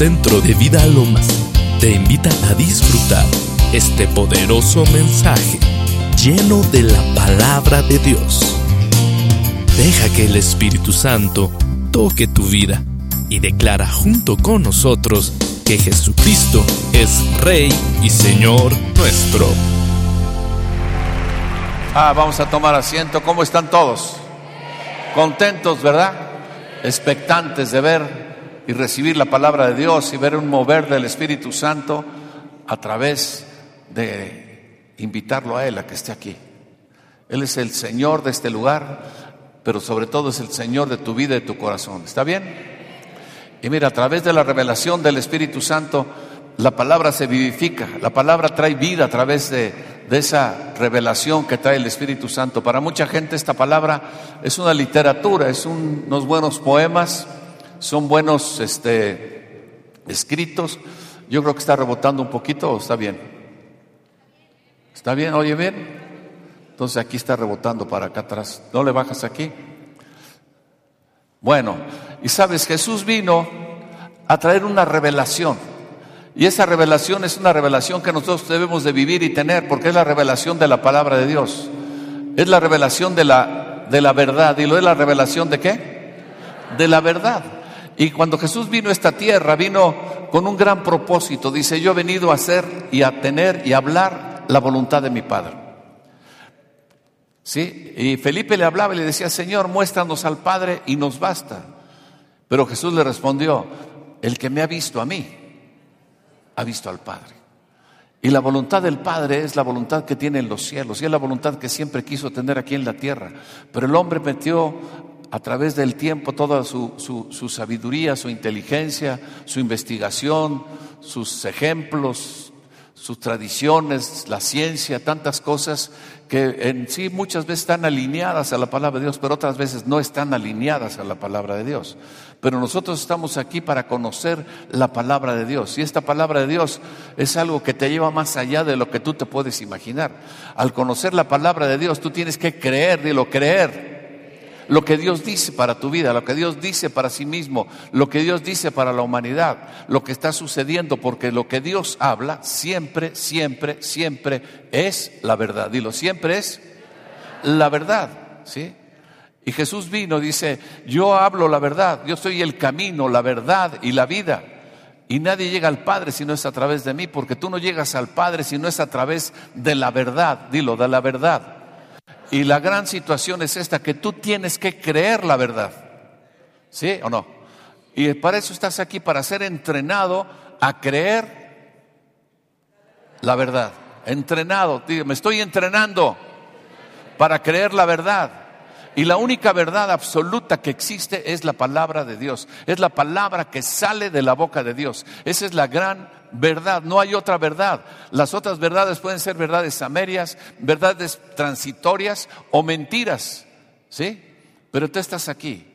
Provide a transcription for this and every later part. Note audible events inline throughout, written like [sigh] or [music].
Centro de Vida Lomas te invita a disfrutar este poderoso mensaje lleno de la palabra de Dios. Deja que el Espíritu Santo toque tu vida y declara junto con nosotros que Jesucristo es Rey y Señor nuestro. Ah, vamos a tomar asiento. ¿Cómo están todos? Contentos, ¿verdad? Expectantes de ver y recibir la palabra de Dios y ver un mover del Espíritu Santo a través de invitarlo a Él a que esté aquí. Él es el Señor de este lugar, pero sobre todo es el Señor de tu vida y de tu corazón. ¿Está bien? Y mira, a través de la revelación del Espíritu Santo, la palabra se vivifica, la palabra trae vida a través de, de, esa revelación que trae el Espíritu Santo. Para mucha gente esta palabra es una literatura, es unos buenos poemas, son buenos este, escritos. Yo creo que está rebotando un poquito o está bien. ¿Está bien? ¿Oye bien? Entonces aquí está rebotando para acá atrás. ¿No le bajas aquí? Bueno, y sabes, Jesús vino a traer una revelación. Y esa revelación es una revelación que nosotros debemos de vivir y tener, porque es la revelación de la palabra de Dios. Es la revelación de la, de la verdad. ¿Y lo es la revelación de qué? De la verdad. Y cuando Jesús vino a esta tierra, vino con un gran propósito. Dice, yo he venido a hacer y a tener y a hablar la voluntad de mi Padre. ¿Sí? Y Felipe le hablaba y le decía, Señor, muéstranos al Padre y nos basta. Pero Jesús le respondió, el que me ha visto a mí, ha visto al Padre. Y la voluntad del Padre es la voluntad que tiene en los cielos y es la voluntad que siempre quiso tener aquí en la tierra. Pero el hombre metió a través del tiempo toda su, su, sabiduría, su inteligencia, su investigación, sus ejemplos, sus tradiciones, la ciencia, tantas cosas que en sí muchas veces están alineadas a la palabra de Dios, pero otras veces no están alineadas a la palabra de Dios. Pero nosotros estamos aquí para conocer la palabra de Dios. Y esta palabra de Dios es algo que te lleva más allá de lo que tú te puedes imaginar. Al conocer la palabra de Dios, tú tienes que creer, dilo, creer lo que Dios dice para tu vida, lo que Dios dice para sí mismo, lo que Dios dice para la humanidad, lo que está sucediendo, porque lo que Dios habla siempre, siempre, siempre es la verdad. Dilo, siempre es la verdad, ¿sí? Y Jesús vino, dice, yo hablo la verdad, yo soy el camino, la verdad y la vida. Y nadie llega al Padre si no es a través de mí, porque tú no llegas al Padre si no es a través de la verdad, dilo, de la verdad. Y la gran situación es esta, que tú tienes que creer la verdad. ¿Sí o no? Y para eso estás aquí, para ser entrenado a creer la verdad. Entrenado, me estoy entrenando para creer la verdad. Y la única verdad absoluta que existe es la palabra de Dios. Es la palabra que sale de la boca de Dios. Esa es la gran verdad, no hay otra verdad. Las otras verdades pueden ser verdades amerias, verdades transitorias o mentiras, ¿sí? Pero tú estás aquí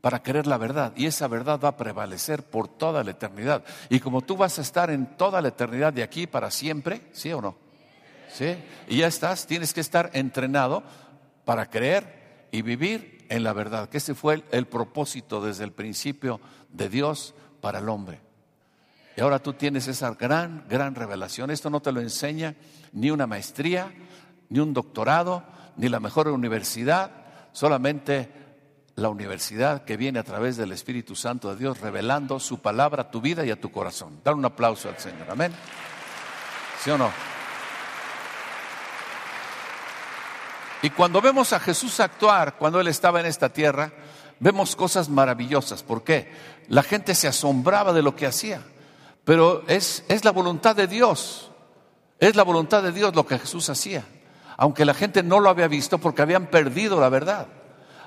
para creer la verdad y esa verdad va a prevalecer por toda la eternidad. Y como tú vas a estar en toda la eternidad de aquí para siempre, ¿sí o no? ¿Sí? Y ya estás, tienes que estar entrenado para creer y vivir en la verdad, que ese fue el propósito desde el principio de Dios para el hombre. Y ahora tú tienes esa gran, gran revelación. Esto no te lo enseña ni una maestría, ni un doctorado, ni la mejor universidad, solamente la universidad que viene a través del Espíritu Santo de Dios revelando su palabra a tu vida y a tu corazón. Dar un aplauso al Señor. Amén. ¿Sí o no? Y cuando vemos a Jesús actuar, cuando Él estaba en esta tierra, vemos cosas maravillosas. ¿Por qué? La gente se asombraba de lo que hacía. Pero es, es, la voluntad de Dios. Es la voluntad de Dios lo que Jesús hacía. Aunque la gente no lo había visto porque habían perdido la verdad.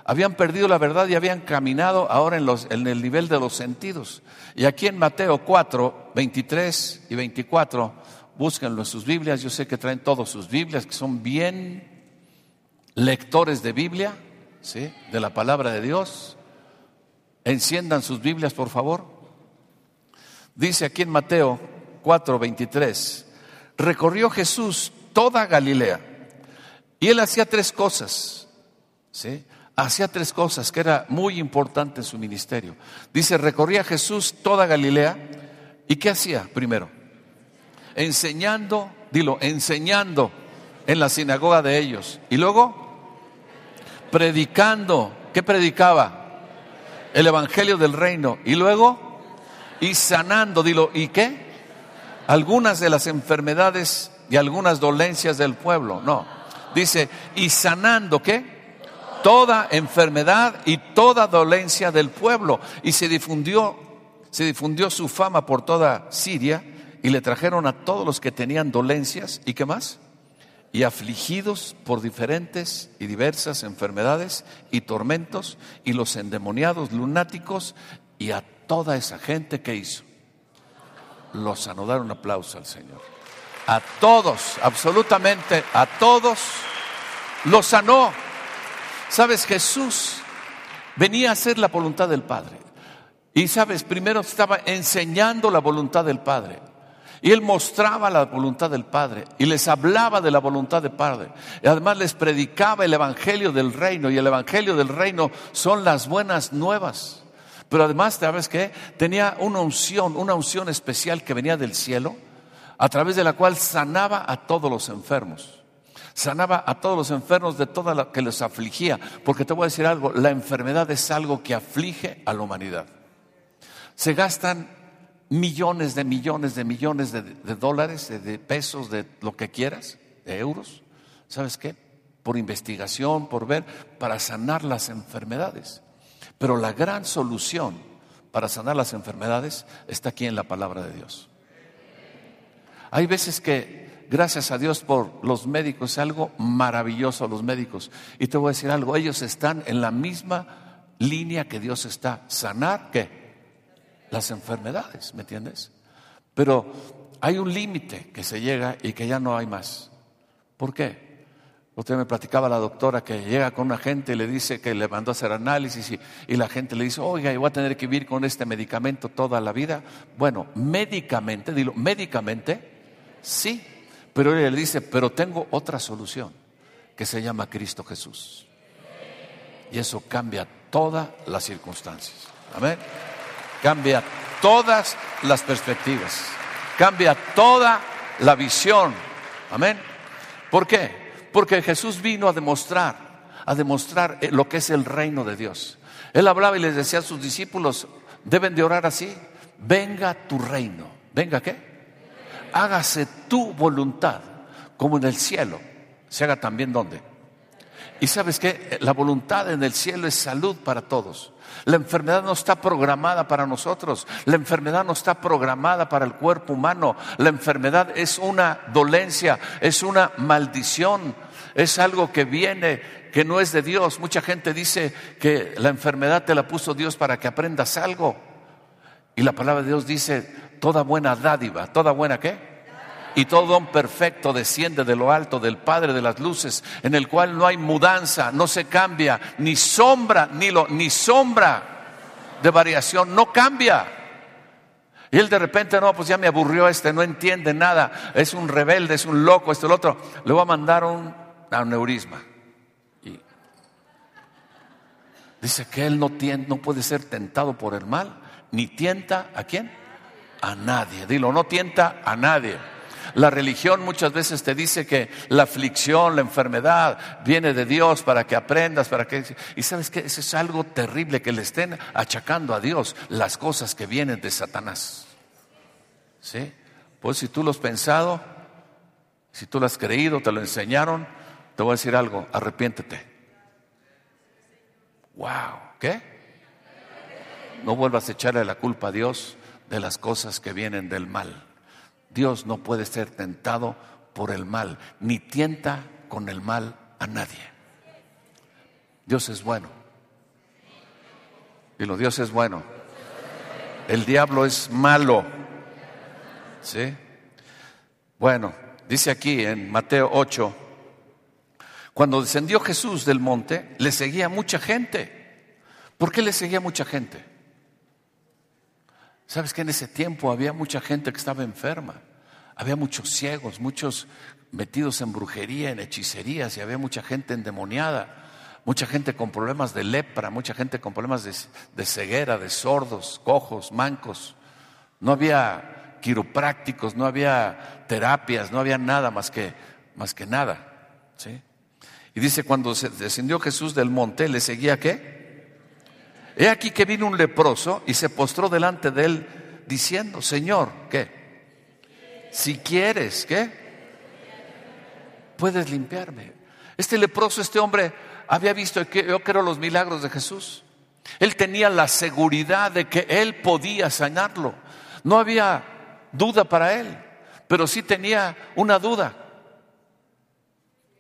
Habían perdido la verdad y habían caminado ahora en, los, en el nivel de los sentidos. Y aquí en Mateo 4, 23 y 24, búsquenlo en sus Biblias. Yo sé que traen todas sus Biblias, que son bien lectores de Biblia, ¿sí? de la palabra de Dios. Enciendan sus Biblias, por favor. Dice aquí en Mateo 4:23, recorrió Jesús toda Galilea y él hacía tres cosas, ¿sí? Hacía tres cosas que era muy importante en su ministerio. Dice, recorría Jesús toda Galilea, ¿Y qué hacía primero? Enseñando, dilo, enseñando en la sinagoga de ellos. Y luego, predicando. ¿Qué predicaba? El Evangelio del Reino. Y luego, y sanando, dilo, ¿y qué? Algunas de las enfermedades y algunas dolencias del pueblo. No. Dice, y sanando, ¿qué? Toda enfermedad y toda dolencia del pueblo. Y se difundió, se difundió su fama por toda Siria y le trajeron a todos los que tenían dolencias. ¿Y qué más? y afligidos por diferentes y diversas enfermedades y tormentos, y los endemoniados lunáticos, y a toda esa gente que hizo. Los sanó, dar un aplauso al Señor. A todos, absolutamente a todos, los sanó. Sabes, Jesús venía a hacer la voluntad del Padre. Y sabes, primero estaba enseñando la voluntad del Padre. Y él mostraba la voluntad del Padre y les hablaba de la voluntad del Padre. Y además les predicaba el Evangelio del Reino. Y el Evangelio del Reino son las buenas nuevas. Pero además, ¿sabes qué? Tenía una unción, una unción especial que venía del cielo, a través de la cual sanaba a todos los enfermos. Sanaba a todos los enfermos de toda la que les afligía. Porque te voy a decir algo, la enfermedad es algo que aflige a la humanidad. Se gastan millones de millones de millones de, dólares, de, pesos, de lo que quieras, de euros. ¿Sabes qué? Por investigación, por ver, para sanar las enfermedades. Pero la gran solución para sanar las enfermedades está aquí en la palabra de Dios. Hay veces que, gracias a Dios por los médicos, es algo maravilloso los médicos. Y te voy a decir algo, ellos están en la misma línea que Dios está. Sanar, ¿qué? las enfermedades, ¿me entiendes? Pero hay un límite que se llega y que ya no hay más. ¿Por qué? Usted me platicaba la doctora que llega con una gente y le dice que le mandó a hacer análisis y, y, la gente le dice, oiga, yo voy a tener que vivir con este medicamento toda la vida. Bueno, médicamente, dilo, médicamente, sí, pero ella le dice, pero tengo otra solución que se llama Cristo Jesús. Y eso cambia todas las circunstancias. Amén cambia todas las perspectivas, cambia toda la visión. Amén. ¿Por qué? Porque Jesús vino a demostrar, a demostrar eh, lo que es el reino de Dios. Él hablaba y les decía a sus discípulos, deben de orar así, venga tu reino. ¿Venga qué? Hágase tu voluntad, como en el cielo. Se haga también donde. Y sabes que la voluntad en el cielo es salud para todos. La enfermedad no está programada para nosotros. La enfermedad no está programada para el cuerpo humano. La enfermedad es una dolencia, es una maldición, es algo que viene, que no es de Dios. Mucha gente dice que la enfermedad te la puso Dios para que aprendas algo. Y la palabra de Dios dice, toda buena dádiva, toda buena qué? y todo don perfecto desciende de lo alto del Padre de las luces, en el cual no hay mudanza, no se cambia, ni sombra, ni, lo, ni sombra de variación, no cambia. Y él de repente, no, pues ya me aburrió este, no entiende nada, es un rebelde, es un loco, este, el otro. Le voy a mandar un aneurisma. Y dice que él no, no puede ser tentado por el mal, ni tienta a quién? A nadie. Dilo, no tienta a nadie. La religión muchas veces te dice que la aflicción, la enfermedad viene de Dios para que aprendas, para que... Y sabes que eso es algo terrible que le estén achacando a Dios las cosas que vienen de Satanás. ¿Sí? Pues si tú lo has pensado, si tú lo has creído, te lo enseñaron, te voy a decir algo, arrepiéntete. Wow, ¿qué? No vuelvas a echarle la culpa a Dios de las cosas que vienen del mal. Dios no puede ser tentado por el mal, ni tienta con el mal a nadie. Dios es bueno. Y lo Dios es bueno. El diablo es malo. ¿Sí? Bueno, dice aquí en Mateo 8, cuando descendió Jesús del monte, le seguía mucha gente. ¿Por qué le seguía mucha gente? ¿Sabes que en ese tiempo había mucha gente que estaba enferma? Había muchos ciegos, muchos metidos en brujería, en hechicerías, y había mucha gente endemoniada, mucha gente con problemas de lepra, mucha gente con problemas de, ceguera, de sordos, cojos, mancos. No había quiroprácticos, no había terapias, no había nada más que, más que nada. ¿sí? Y dice, cuando descendió Jesús del monte, ¿le seguía qué? He aquí que vino un leproso y se postró delante de él diciendo, Señor, ¿qué? Si quieres, ¿qué? Puedes limpiarme. Este leproso, este hombre, había visto, yo creo, los milagros de Jesús. Él tenía la seguridad de que él podía sanarlo. No había duda para él, pero sí tenía una duda.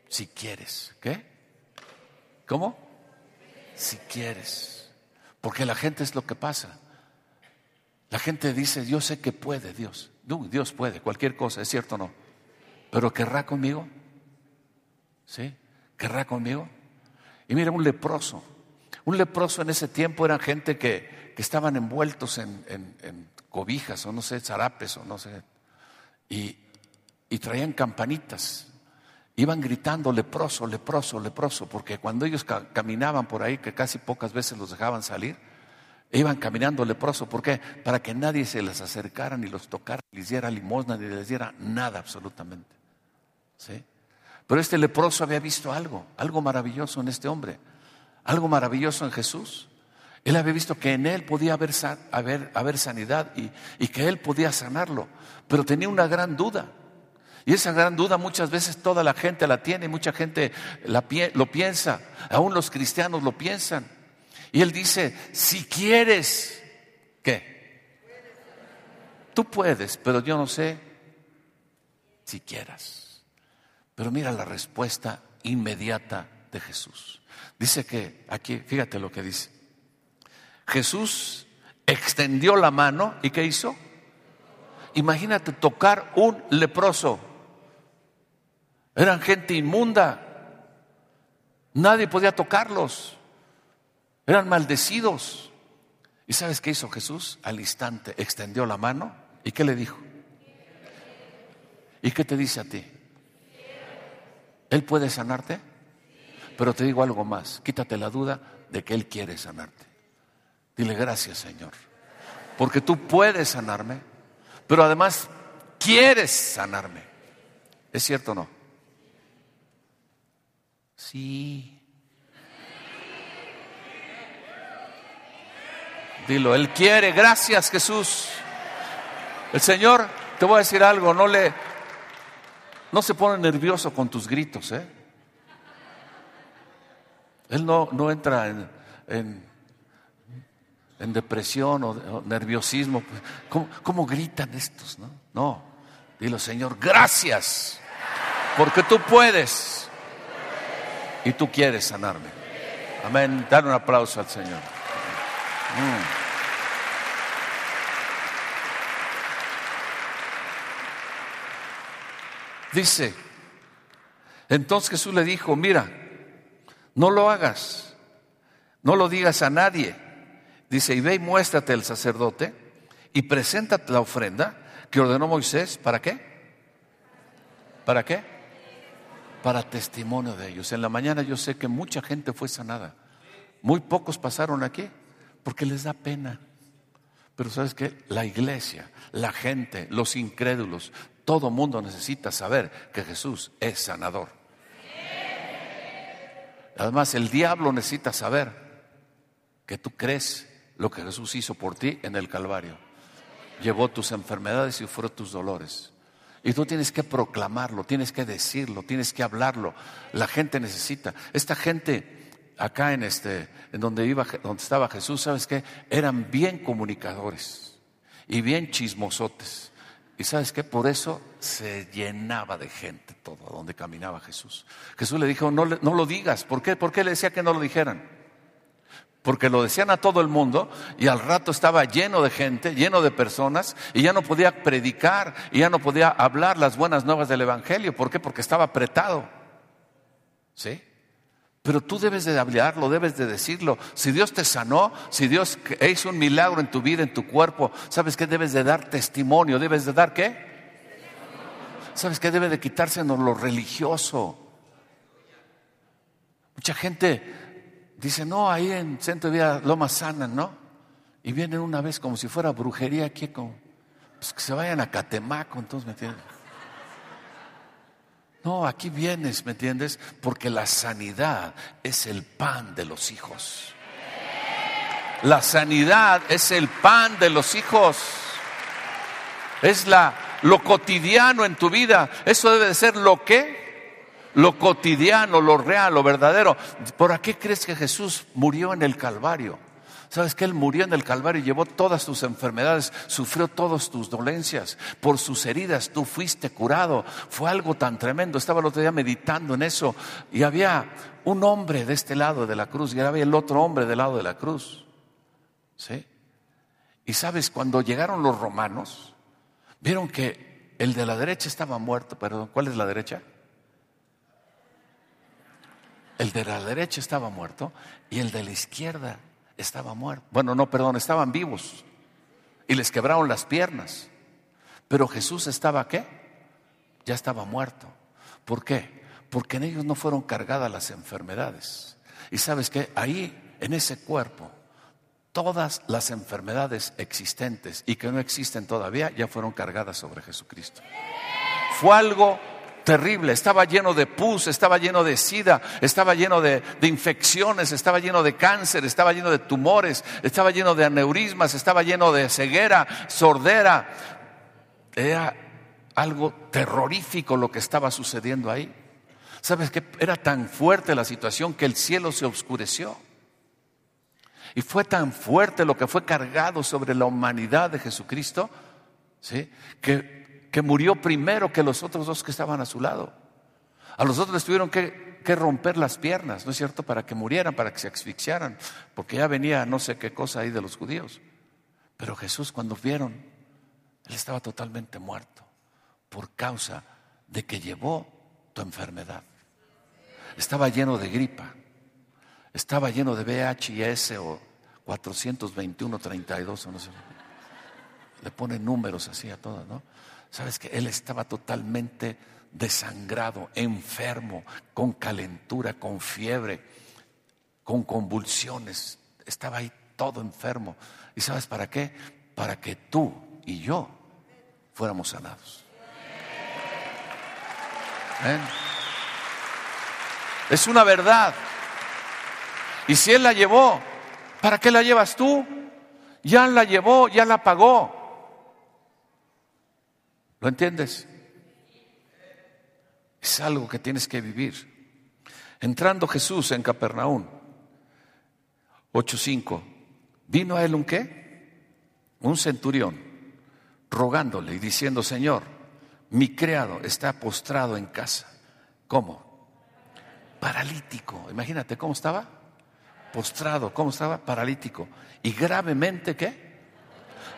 Si quieres, ¿qué? ¿Cómo? Si quieres. Porque la gente es lo que pasa. La gente dice, yo sé que puede Dios. Dios puede, cualquier cosa, es cierto o no. Pero ¿querrá conmigo? ¿Sí? ¿Querrá conmigo? Y mira, un leproso. Un leproso en ese tiempo eran gente que, que estaban envueltos en, en, cobijas o no sé, zarapes o no sé. Y, y traían campanitas. Iban gritando leproso, leproso, leproso, porque cuando ellos caminaban por ahí, que casi pocas veces los dejaban salir, iban caminando leproso. ¿Por qué? Para que nadie se les acercara, ni los tocara, ni les diera limosna, ni les diera nada absolutamente. ¿Sí? Pero este leproso había visto algo, algo maravilloso en este hombre, algo maravilloso en Jesús. Él había visto que en él podía haber, haber, sanidad y, y, que él podía sanarlo, pero tenía una gran duda. Y esa gran duda muchas veces toda la gente la tiene, mucha gente lo piensa, aún los cristianos lo piensan. Y él dice, si quieres, ¿qué? Tú puedes, pero yo no sé si quieras. Pero mira la respuesta inmediata de Jesús. Dice que aquí, fíjate lo que dice. Jesús extendió la mano y ¿qué hizo? Imagínate tocar un leproso. Eran gente inmunda. Nadie podía tocarlos. Eran maldecidos. ¿Y sabes qué hizo Jesús? Al instante extendió la mano y ¿qué le dijo? ¿Y qué te dice a ti? ¿Él puede sanarte? Pero te digo algo más, quítate la duda de que Él quiere sanarte. Dile gracias Señor, porque tú puedes sanarme, pero además quieres sanarme. ¿Es cierto o no? Sí. Dilo, Él quiere, gracias Jesús. El Señor, te voy a decir algo, no le, no se pone nervioso con tus gritos, ¿eh? Él no, no entra en, en, depresión o, nerviosismo. ¿Cómo, ¿Cómo, gritan estos? No, no. Dilo, Señor, gracias, porque tú puedes y tú quieres sanarme. Amén. Dar un aplauso al Señor. Mm. Dice, entonces Jesús le dijo, mira, no lo hagas, no lo digas a nadie. Dice, y ve y muéstrate al sacerdote y preséntate la ofrenda que ordenó Moisés. ¿Para qué? ¿Para qué? Para testimonio de ellos. En la mañana yo sé que mucha gente fue sanada. Muy pocos pasaron aquí porque les da pena. Pero sabes que la iglesia, la gente, los incrédulos, todo mundo necesita saber que Jesús es sanador. Además, el diablo necesita saber que tú crees lo que Jesús hizo por ti en el Calvario. Llevó tus enfermedades y fue tus dolores. Y tú tienes que proclamarlo, tienes que decirlo, tienes que hablarlo. La gente necesita. Esta gente acá en este, en donde iba, donde estaba Jesús, ¿sabes qué? Eran bien comunicadores y bien chismosotes. Y sabes qué, por eso se llenaba de gente todo donde caminaba Jesús. Jesús le dijo, no, no lo digas. ¿Por qué? ¿Por qué le decía que no lo dijeran? Porque lo decían a todo el mundo y al rato estaba lleno de gente, lleno de personas y ya no podía predicar y ya no podía hablar las buenas nuevas del Evangelio. ¿Por qué? Porque estaba apretado. ¿Sí? Pero tú debes de hablarlo, debes de decirlo. Si Dios te sanó, si Dios hizo un milagro en tu vida, en tu cuerpo, ¿sabes qué? Debes de dar testimonio. ¿Debes de dar qué? ¿Sabes qué? Debe de quitársenos lo religioso. Mucha gente dice, no, ahí en Centro de Vida Loma Sana, ¿no? Y vienen una vez como si fuera brujería aquí. Como... pues que se vayan a Catemaco, entonces, ¿me entiendes? No, aquí vienes, ¿me entiendes? Porque la sanidad es el pan de los hijos. La sanidad es el pan de los hijos. Es la, lo cotidiano en tu vida. Eso debe de ser lo que, lo cotidiano, lo real, lo verdadero. ¿Por qué crees que Jesús murió en el Calvario? ¿Sabes que Él murió en el Calvario y llevó todas tus enfermedades, sufrió todas tus dolencias? Por sus heridas tú fuiste curado. Fue algo tan tremendo. Estaba el otro día meditando en eso y había un hombre de este lado de la cruz y había el otro hombre del lado de la cruz. ¿Sí? Y sabes, cuando llegaron los romanos, vieron que el de la derecha estaba muerto. Perdón, ¿cuál es la derecha? El de la derecha estaba muerto y el de la izquierda estaba muerto. Bueno, no, perdón, estaban vivos y les quebraron las piernas. Pero Jesús estaba qué? Ya estaba muerto. ¿Por qué? Porque en ellos no fueron cargadas las enfermedades. Y sabes que ahí, en ese cuerpo, todas las enfermedades existentes y que no existen todavía ya fueron cargadas sobre Jesucristo. Fue algo terrible, estaba lleno de pus, estaba lleno de sida, estaba lleno de, infecciones, estaba lleno de cáncer, estaba lleno de tumores, estaba lleno de aneurismas, estaba lleno de ceguera, sordera. Era algo terrorífico lo que estaba sucediendo ahí. ¿Sabes qué? Era tan fuerte la situación que el cielo se oscureció. Y fue tan fuerte lo que fue cargado sobre la humanidad de Jesucristo, ¿sí? que que murió primero que los otros dos que estaban a su lado. A los otros les tuvieron que, romper las piernas, ¿no es cierto? Para que murieran, para que se asfixiaran, porque ya venía no sé qué cosa ahí de los judíos. Pero Jesús cuando vieron, él estaba totalmente muerto por causa de que llevó tu enfermedad. Estaba lleno de gripa, estaba lleno de VHS o 421, 32 o no sé. Le ponen números así a todas, ¿no? Sabes que él estaba totalmente desangrado, enfermo, con calentura, con fiebre, con convulsiones. Estaba ahí todo enfermo. ¿Y sabes para qué? Para que tú y yo fuéramos sanados. Es una verdad. Y si Él la llevó, ¿para qué la llevas tú? Ya la llevó, ya la pagó. ¿Lo entiendes? Es algo que tienes que vivir. Entrando Jesús en Capernaum, 8.5, vino a él un qué? Un centurión, rogándole y diciendo, Señor, mi criado está postrado en casa. ¿Cómo? Paralítico. Imagínate cómo estaba. Postrado, ¿cómo estaba? Paralítico. Y gravemente, ¿qué?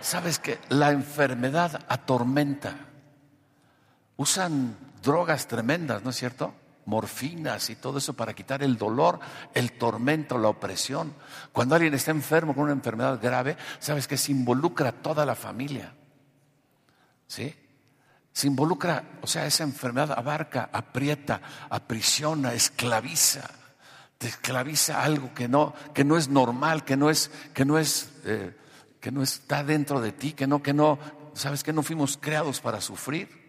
Sabes que la enfermedad atormenta usan drogas tremendas, ¿no es cierto? Morfinas y todo eso para quitar el dolor, el tormento, la opresión. Cuando alguien está enfermo con una enfermedad grave, sabes que se involucra toda la familia. ¿Sí? Se involucra, o sea, esa enfermedad abarca, aprieta, aprisiona, esclaviza. Te esclaviza algo que no, que no es normal, que no es, que no es, eh, que no está dentro de ti, que no, que no, sabes que no fuimos creados para sufrir.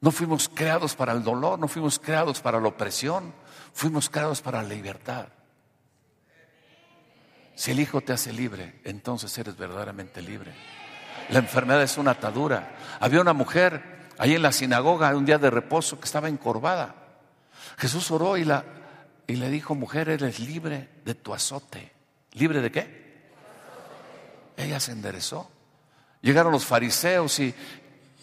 No fuimos creados para el dolor, no fuimos creados para la opresión, fuimos creados para la libertad. Si el Hijo te hace libre, entonces eres verdaderamente libre. La enfermedad es una atadura. Había una mujer ahí en la sinagoga un día de reposo que estaba encorvada. Jesús oró y, la, y le dijo, mujer, eres libre de tu azote. ¿Libre de qué? Ella se enderezó. Llegaron los fariseos y,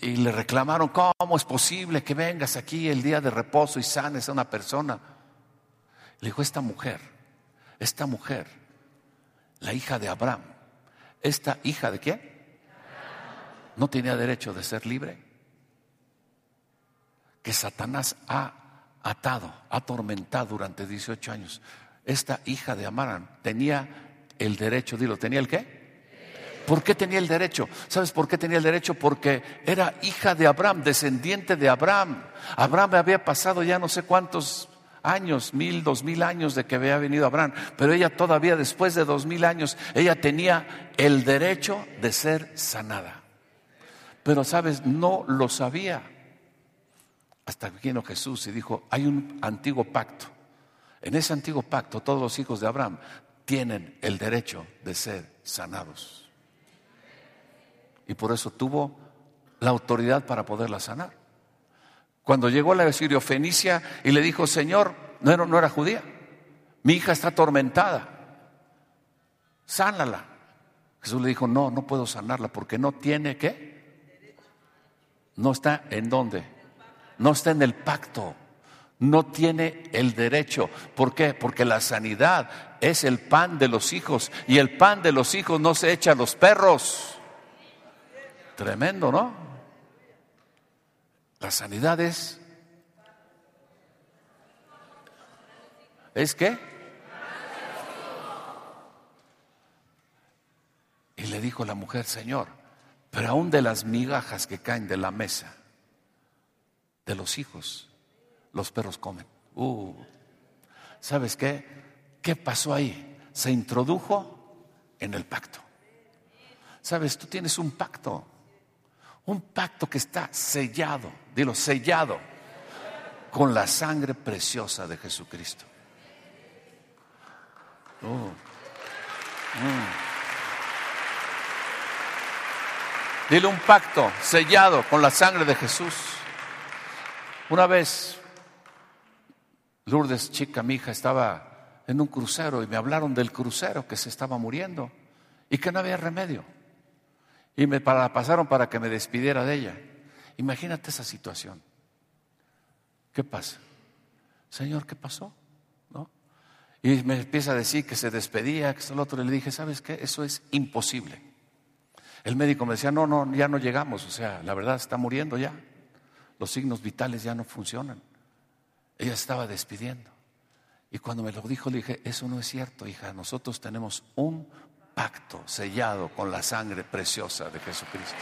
y le reclamaron, ¿cómo es posible que vengas aquí el día de reposo y sanes a una persona? Le dijo, esta mujer, esta mujer, la hija de Abraham, esta hija de quién? No tenía derecho de ser libre. Que Satanás ha atado, ha atormentado durante 18 años. Esta hija de Abraham tenía el derecho, dilo, ¿tenía el qué? ¿Por qué tenía el derecho? ¿Sabes por qué tenía el derecho? Porque era hija de Abraham, descendiente de Abraham. Abraham había pasado ya no sé cuántos años, mil, dos mil años de que había venido Abraham, pero ella todavía después de dos mil años, ella tenía el derecho de ser sanada. pero sabes, no lo sabía. Hasta que vino Jesús y dijo, hay un antiguo pacto. En ese antiguo pacto todos los hijos de Abraham tienen el derecho de ser sanados. Y por eso tuvo la autoridad para poderla sanar. Cuando llegó la Sirio Fenicia y le dijo, Señor, no era, no era judía, mi hija está atormentada, sánala. Jesús le dijo, no, no puedo sanarla porque no tiene qué. No está en dónde. No está en el pacto. No tiene el derecho. ¿Por qué? Porque la sanidad es el pan de los hijos y el pan de los hijos no se echa a los perros. Tremendo, ¿no? La sanidad es... ¿Es qué? Y le dijo la mujer, Señor, pero aún de las migajas que caen de la mesa, de los hijos, los perros comen. Uh, ¿Sabes qué? ¿Qué pasó ahí? Se introdujo en el pacto. ¿Sabes? Tú tienes un pacto. Un pacto que está sellado, dilo, sellado con la sangre preciosa de Jesucristo. Uh, mm. Dile un pacto sellado con la sangre de Jesús. Una vez, Lourdes, chica, mi hija, estaba en un crucero y me hablaron del crucero que se estaba muriendo y que no había remedio. Y me pasaron para que me despidiera de ella. Imagínate esa situación. ¿Qué pasa? Señor, ¿qué pasó? ¿No? Y me empieza a decir que se despedía, que es el otro. Le dije, ¿sabes qué? Eso es imposible. El médico me decía, no, no, ya no llegamos, o sea, la verdad está muriendo ya. Los signos vitales ya no funcionan. Ella estaba despidiendo. Y cuando me lo dijo, le dije, eso no es cierto, hija, nosotros tenemos un pacto sellado con la sangre preciosa de Jesucristo.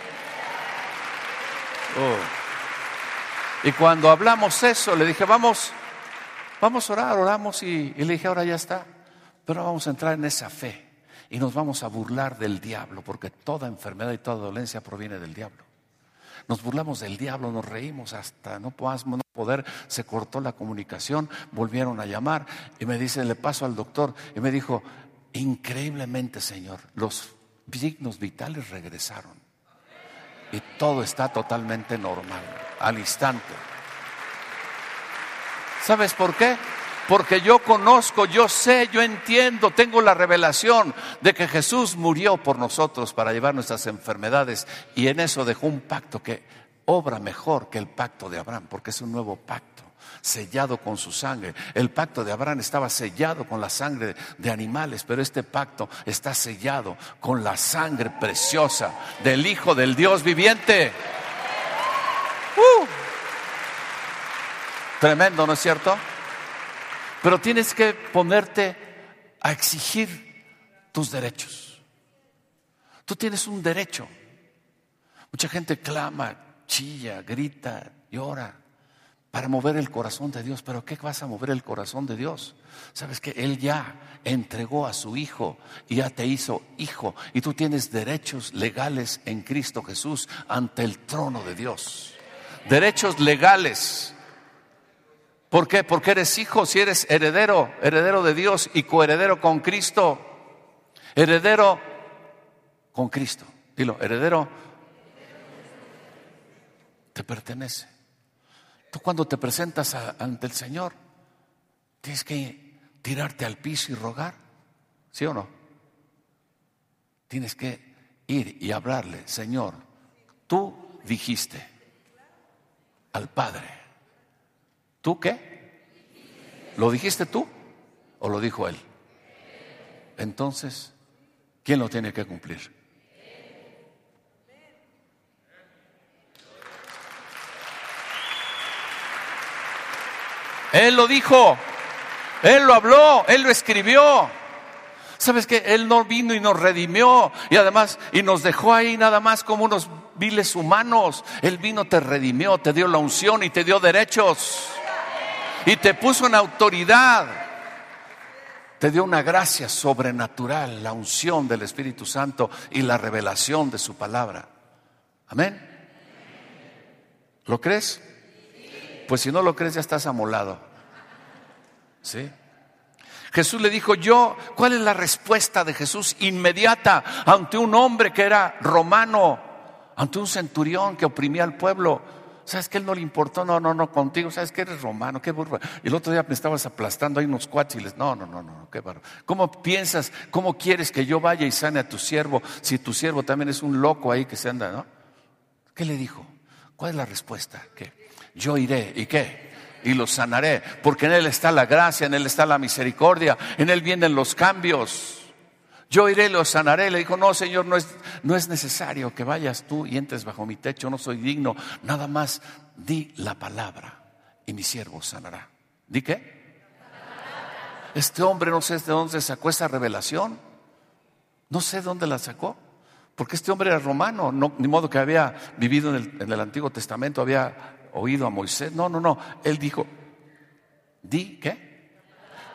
Oh. Y cuando hablamos eso, le dije, vamos, vamos a orar, oramos y, le dije, ahora ya está, pero vamos a entrar en esa fe y nos vamos a burlar del diablo, porque toda enfermedad y toda dolencia proviene del diablo. Nos burlamos del diablo, nos reímos hasta no poder, se cortó la comunicación, volvieron a llamar y me dice, le paso al doctor y me dijo, increíblemente Señor, los signos vitales regresaron y todo está totalmente normal, al instante. ¿Sabes por qué? Porque yo conozco, yo sé, yo entiendo, tengo la revelación de que Jesús murió por nosotros para llevar nuestras enfermedades y en eso dejó un pacto que obra mejor que el pacto de Abraham, porque es un nuevo pacto sellado con su sangre. El pacto de Abraham estaba sellado con la sangre de animales, pero este pacto está sellado con la sangre preciosa del Hijo del Dios viviente. Uh. Tremendo, ¿no es cierto? Pero tienes que ponerte a exigir tus derechos. Tú tienes un derecho. Mucha gente clama, chilla, grita, llora para mover el corazón de Dios. Pero ¿qué vas a mover el corazón de Dios? Sabes que Él ya entregó a su Hijo y ya te hizo hijo. Y tú tienes derechos legales en Cristo Jesús ante el trono de Dios. Derechos legales. ¿Por qué? Porque eres hijo, si eres heredero, heredero de Dios y coheredero con Cristo. Heredero con Cristo. Dilo, heredero te pertenece. Cuando te presentas ante el Señor, tienes que tirarte al piso y rogar. ¿Sí o no? Tienes que ir y hablarle, Señor, tú dijiste al Padre ¿Tú qué? ¿Lo dijiste tú o lo dijo él? Entonces, ¿quién lo tiene que cumplir? Él lo dijo, Él lo habló, Él lo escribió. ¿Sabes que Él no vino y nos redimió y además y nos dejó ahí nada más como unos viles humanos? Él vino, te redimió, te dio la unción y te dio derechos y te puso en autoridad. Te dio una gracia sobrenatural, la unción del Espíritu Santo y la revelación de su palabra. Amén. ¿Lo crees? Pues si no lo crees ya estás amolado. ¿Sí? Jesús le dijo, yo, ¿cuál es la respuesta de Jesús inmediata ante un hombre que era romano, ante un centurión que oprimía al pueblo? ¿Sabes que él no le importó? No, no, no, contigo. ¿Sabes que eres romano? Qué burro. El otro día me estabas aplastando ahí unos cuachiles. No, no, no, no, qué barro. ¿Cómo piensas, cómo quieres que yo vaya y sane a tu siervo si tu siervo también es un loco ahí que se anda, ¿no? ¿Qué le dijo? ¿Cuál es la respuesta? ¿Qué? Yo iré. ¿Y qué? Y lo sanaré. Porque en Él está la gracia, en Él está la misericordia, en Él vienen los cambios. Yo iré, lo sanaré. Le dijo, no, Señor, no es, no es necesario que vayas tú y entres bajo mi techo, no soy digno. Nada más di la palabra y mi siervo sanará. ¿Di qué? Este hombre no sé de dónde sacó esa revelación. No sé dónde la sacó. Porque este hombre era romano, no, ni modo que había vivido en el, en el Antiguo Testamento, había oído a Moisés. No, no, no. Él dijo, di, ¿qué?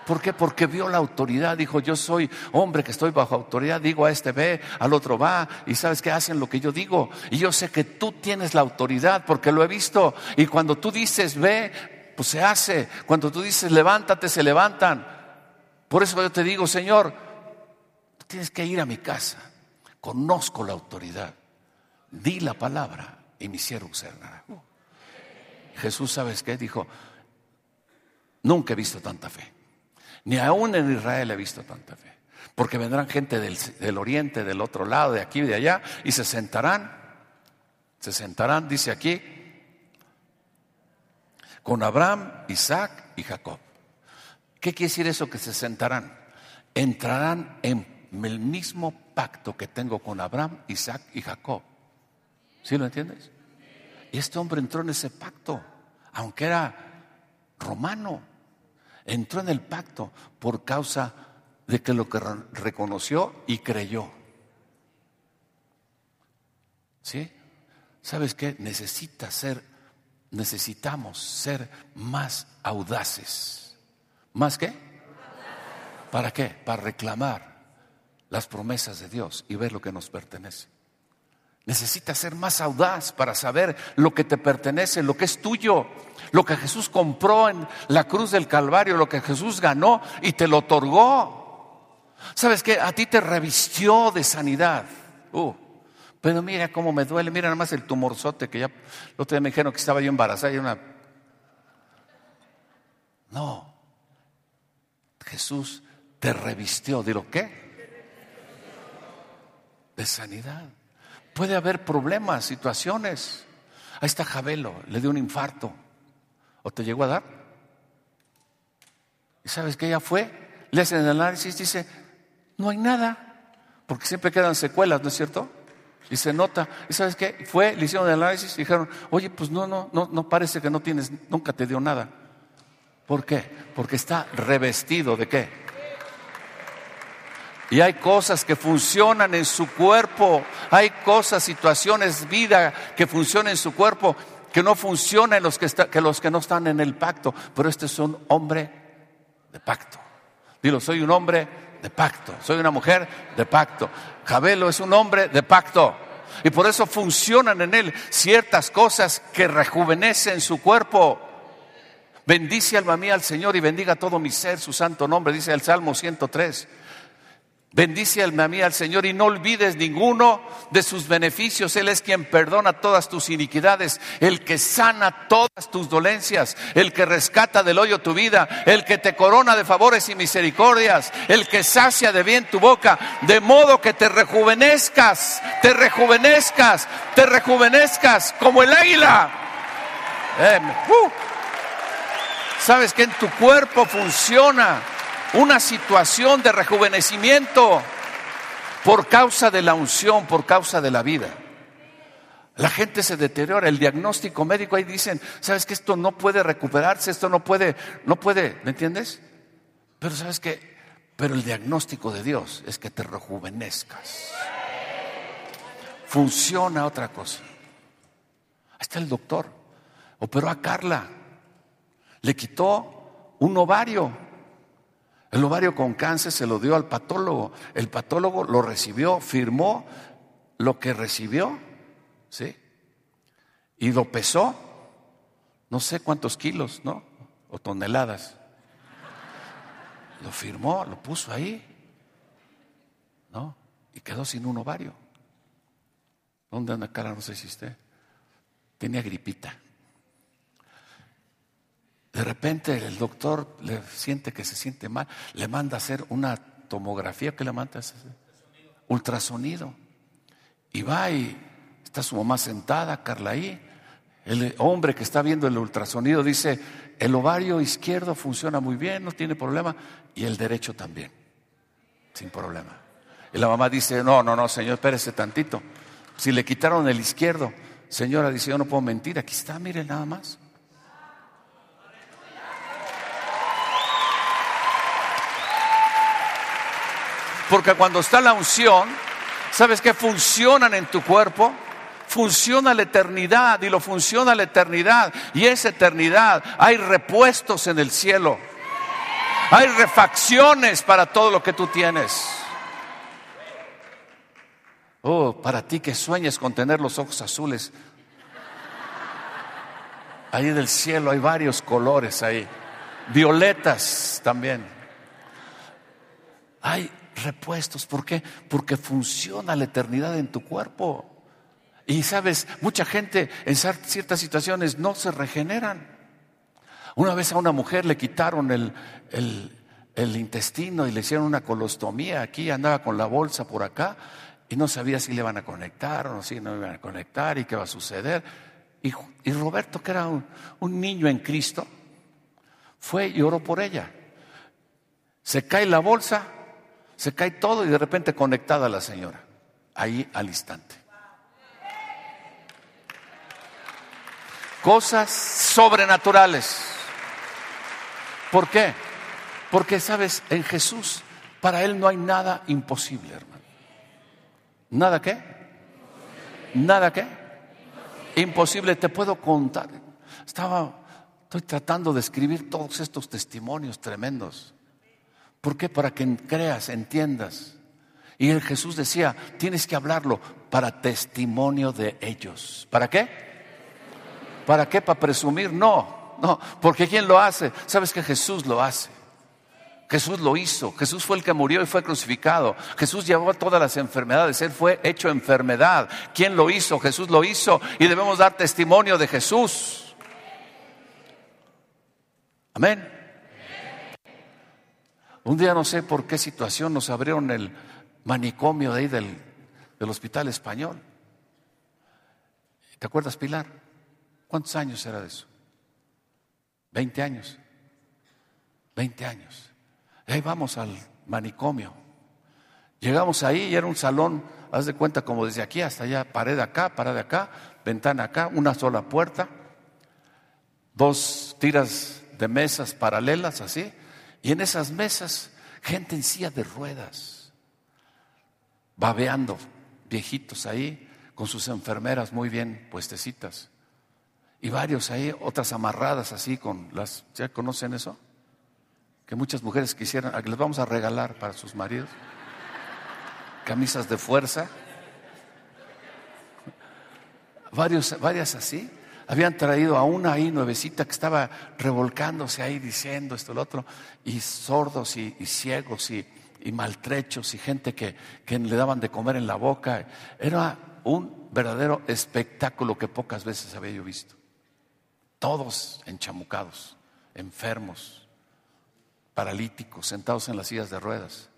¿Por qué? Porque vio la autoridad. Dijo, yo soy hombre que estoy bajo autoridad. Digo a este ve, al otro va. Y sabes que hacen lo que yo digo. Y yo sé que tú tienes la autoridad porque lo he visto. Y cuando tú dices ve, pues se hace. Cuando tú dices levántate, se levantan. Por eso yo te digo, Señor, tienes que ir a mi casa. Conozco la autoridad. Di la palabra y mi siervo será. Jesús, ¿sabes qué? Dijo, nunca he visto tanta fe. Ni aún en Israel he visto tanta fe. Porque vendrán gente del, oriente, del otro lado, de aquí y de allá, y se sentarán, se sentarán, dice aquí, con Abraham, Isaac y Jacob. ¿Qué quiere decir eso que se sentarán? Entrarán en el mismo pacto que tengo con Abraham, Isaac y Jacob. ¿Sí lo entiendes? Este hombre entró en ese pacto, aunque era romano entró en el pacto por causa de que lo que reconoció y creyó. ¿Sí? ¿Sabes qué? Necesita ser, necesitamos ser más audaces. ¿Más qué? ¿Para qué? Para reclamar las promesas de Dios y ver lo que nos pertenece. Necesitas ser más audaz para saber lo que te pertenece, lo que es tuyo, lo que Jesús compró en la cruz del Calvario, lo que Jesús ganó y te lo otorgó. ¿Sabes qué? A ti te revistió de sanidad. Uh, pero mira cómo me duele, mira nada más el tumorzote que ya, el otro día me dijeron que estaba yo embarazada y una... No, Jesús te revistió, ¿de qué? De sanidad. Puede haber problemas, situaciones. Ahí está Jabelo, le dio un infarto. ¿O te llegó a dar? ¿Y sabes que ella fue? Le hacen el análisis, dice, no hay nada, porque siempre quedan secuelas, ¿no es cierto? Y se nota. ¿Y sabes qué? Fue, le hicieron el análisis y dijeron, oye, pues no, no, no, no parece que no tienes, nunca te dio nada. ¿Por qué? Porque está revestido de qué? Y hay cosas que funcionan en su cuerpo, hay cosas, situaciones, vida que funcionan en su cuerpo que no funcionan en los que, los que no están en el pacto. Pero este es un hombre de pacto. Dilo, soy un hombre de pacto, soy una mujer de pacto. Jabelo es un hombre de pacto. Y por eso funcionan en él ciertas cosas que rejuvenecen su cuerpo. Bendice alma mía al Señor y bendiga todo mi ser su santo nombre, dice el Salmo 103. Bendice alma mía al Señor y no olvides ninguno de sus beneficios. Él es quien perdona todas tus iniquidades, el que sana todas tus dolencias, el que rescata del hoyo tu vida, el que te corona de favores y misericordias, el que sacia de bien tu boca, de modo que te rejuvenezcas, te rejuvenezcas, te rejuvenezcas como el águila. Uh. Sabes que en tu cuerpo funciona una situación de rejuvenecimiento por causa de la unción, por causa de la vida. La gente se deteriora, el diagnóstico médico ahí dicen, sabes que esto no puede recuperarse, esto no puede, no puede, ¿me entiendes? Pero sabes que, pero el diagnóstico de Dios es que te rejuvenezcas. Funciona otra cosa. Ahí está el doctor, operó a Carla, le quitó un ovario el ovario con cáncer se lo dio al patólogo. El patólogo lo recibió, firmó lo que recibió, ¿sí? Y lo pesó no sé cuántos kilos, ¿no? O toneladas. Lo firmó, lo puso ahí, ¿no? Y quedó sin un ovario. ¿Dónde anda cara? No sé si usted. Tenía gripita. De repente el doctor le siente que se siente mal, le manda a hacer una tomografía, ¿qué le manda a hacer? Ultrasonido. Y va y está su mamá sentada, Carla ahí. El hombre que está viendo el ultrasonido dice, el ovario izquierdo funciona muy bien, no tiene problema, y el derecho también, sin problema. Y la mamá dice, no, no, no, señor, espérese tantito. Si le quitaron el izquierdo, señora dice, yo no puedo mentir, aquí está, mire nada más. Porque cuando está la unción, ¿sabes qué funcionan en tu cuerpo? Funciona la eternidad y lo funciona la eternidad. Y esa eternidad, hay repuestos en el cielo. Hay refacciones para todo lo que tú tienes. Oh, para ti que sueñes con tener los ojos azules. Ahí del cielo hay varios colores ahí. Violetas también. Hay repuestos. ¿Por qué? Porque funciona la eternidad en tu cuerpo. Y sabes, mucha gente en ciertas situaciones no se regeneran. Una vez a una mujer le quitaron el, intestino y le hicieron una colostomía aquí, andaba con la bolsa por acá y no sabía si le iban a conectar o si no iban a conectar y qué va a suceder. Y, Roberto, que era un niño en Cristo, fue y oró por ella. Se cae la bolsa, se cae todo y de repente conectada la señora, ahí al instante. Cosas sobrenaturales. ¿Por qué? Porque, sabes, en Jesús, para Él no hay nada imposible, hermano. ¿Nada qué? ¿Nada qué? Imposible, te puedo contar. Estaba, estoy tratando de escribir todos estos testimonios tremendos. ¿Por qué? Para que creas, entiendas. Y el Jesús decía, tienes que hablarlo para testimonio de ellos. ¿Para qué? ¿Para qué? ¿Para presumir? No, no, porque ¿quién lo hace? Sabes que Jesús lo hace. Jesús lo hizo, Jesús fue el que murió y fue crucificado. Jesús llevó todas las enfermedades, Él fue hecho enfermedad. ¿Quién lo hizo? Jesús lo hizo y debemos dar testimonio de Jesús. Amén. Un día no sé por qué situación nos abrieron el manicomio de ahí del, hospital español. ¿Te acuerdas, Pilar? ¿Cuántos años era de eso? Veinte años. Veinte años. Ahí vamos al manicomio. Llegamos ahí y era un salón, haz de cuenta como desde aquí hasta allá, pared acá, pared acá, ventana acá, una sola puerta, dos tiras de mesas paralelas así, y en esas mesas, gente en silla de ruedas, babeando, viejitos ahí, con sus enfermeras muy bien puestecitas. Y varios ahí, otras amarradas así con las, ¿ya conocen eso? Que muchas mujeres quisieran, les vamos a regalar para sus maridos camisas de fuerza. Varios, varias así habían traído a una ahí nuevecita que estaba revolcándose ahí diciendo esto, lo otro, y sordos y, ciegos y, maltrechos y gente que, que le daban de comer en la boca. Era un verdadero espectáculo que pocas veces había yo visto. Todos enchamucados, enfermos, paralíticos, sentados en las sillas de ruedas.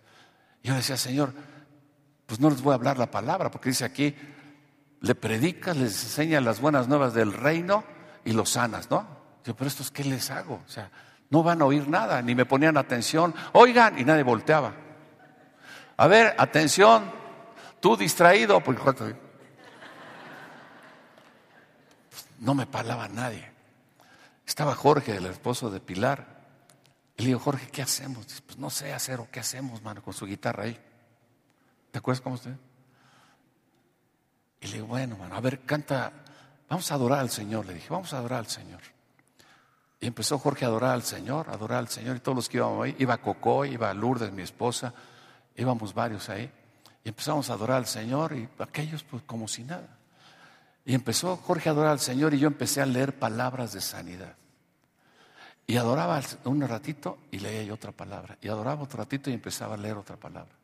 Y yo decía, Señor, pues no les voy a hablar la palabra, porque dice aquí, le predicas, les enseñas las buenas nuevas del reino y los sanas, ¿no? Yo, pero estos, ¿qué les hago? O sea, no van a oír nada, ni me ponían atención. Oigan, y nadie volteaba. A ver, atención, tú distraído, pues no me parlaba nadie. Estaba Jorge, el esposo de Pilar. Y le digo, Jorge, ¿qué hacemos? Dice, pues no sé hacer o qué hacemos, mano, con su guitarra ahí. ¿Te acuerdas cómo usted? Y le digo, bueno, a ver, canta, vamos a adorar al Señor. Le dije, vamos a adorar al Señor. Y empezó Jorge a adorar al Señor, a adorar al Señor. Y todos los que íbamos ahí, iba Coco, iba Lourdes, mi esposa, íbamos varios ahí. Y empezamos a adorar al Señor y aquellos pues como si nada. Y empezó Jorge a adorar al Señor y yo empecé a leer palabras de sanidad. Y adoraba un ratito y leía otra palabra. Y adoraba otro ratito y empezaba a leer otra palabra.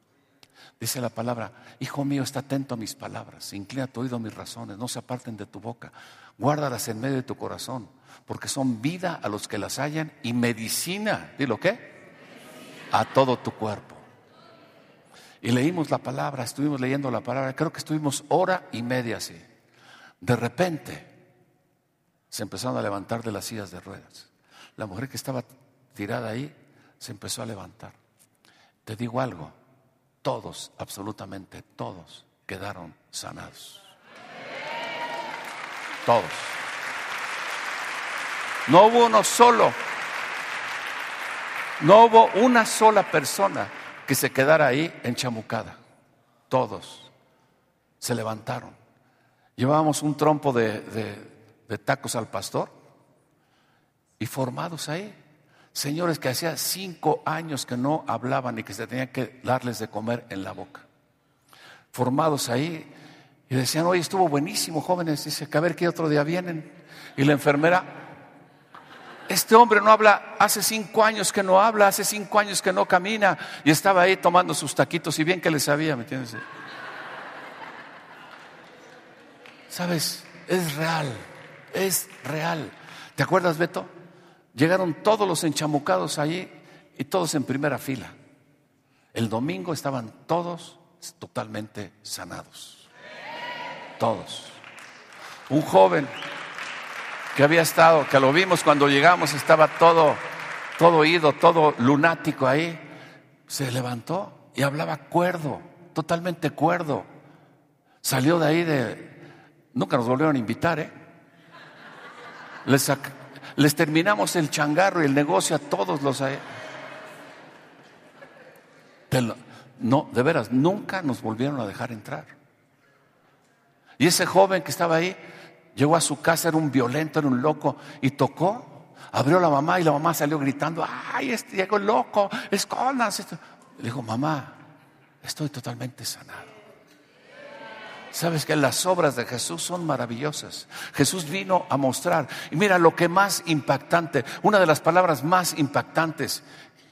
Dice la palabra, Hijo mío, está atento a mis palabras, inclina tu oído a mis razones, no se aparten de tu boca, guárdalas en medio de tu corazón, porque son vida a los que las hallan y medicina, ¿dilo qué? A todo tu cuerpo. Y leímos la palabra, estuvimos leyendo la palabra, creo que estuvimos hora y media así. De repente se empezaron a levantar de las sillas de ruedas. La mujer que estaba tirada ahí se empezó a levantar. Te digo algo, todos, absolutamente todos, quedaron sanados. Todos. No hubo uno solo, no hubo una sola persona que se quedara ahí enchamucada. Todos se levantaron. Llevábamos un trompo de, de tacos al pastor y formados ahí. Señores que hacía cinco años que no hablaban y que se tenían que darles de comer en la boca. Formados ahí y decían, oye, estuvo buenísimo, jóvenes. Dice, que a ver qué otro día vienen. Y la enfermera, este hombre no habla, hace cinco años que no habla, hace cinco años que no camina. Y estaba ahí tomando sus taquitos y bien que le sabía, ¿me entiendes? ¿Sabes? Es real, es real. ¿Te acuerdas, Beto? Llegaron todos los enchamucados allí y todos en primera fila. El domingo estaban todos totalmente sanados. Todos. Un joven que había estado, que lo vimos cuando llegamos, estaba todo, todo oído, todo lunático ahí, se levantó y hablaba cuerdo, totalmente cuerdo. Salió de ahí de, nunca nos volvieron a invitar, ¿eh? Les, les terminamos el changarro y el negocio a todos los... No, de veras, nunca nos volvieron a dejar entrar. Y ese joven que estaba ahí llegó a su casa, era un violento, era un loco, y tocó, abrió la mamá y la mamá salió gritando, ay, este llegó loco, escóndanse. Le dijo, mamá, estoy totalmente sanado. Sabes que las obras de Jesús son maravillosas. Jesús vino a mostrar. Y mira, lo que más impactante, una de las palabras más impactantes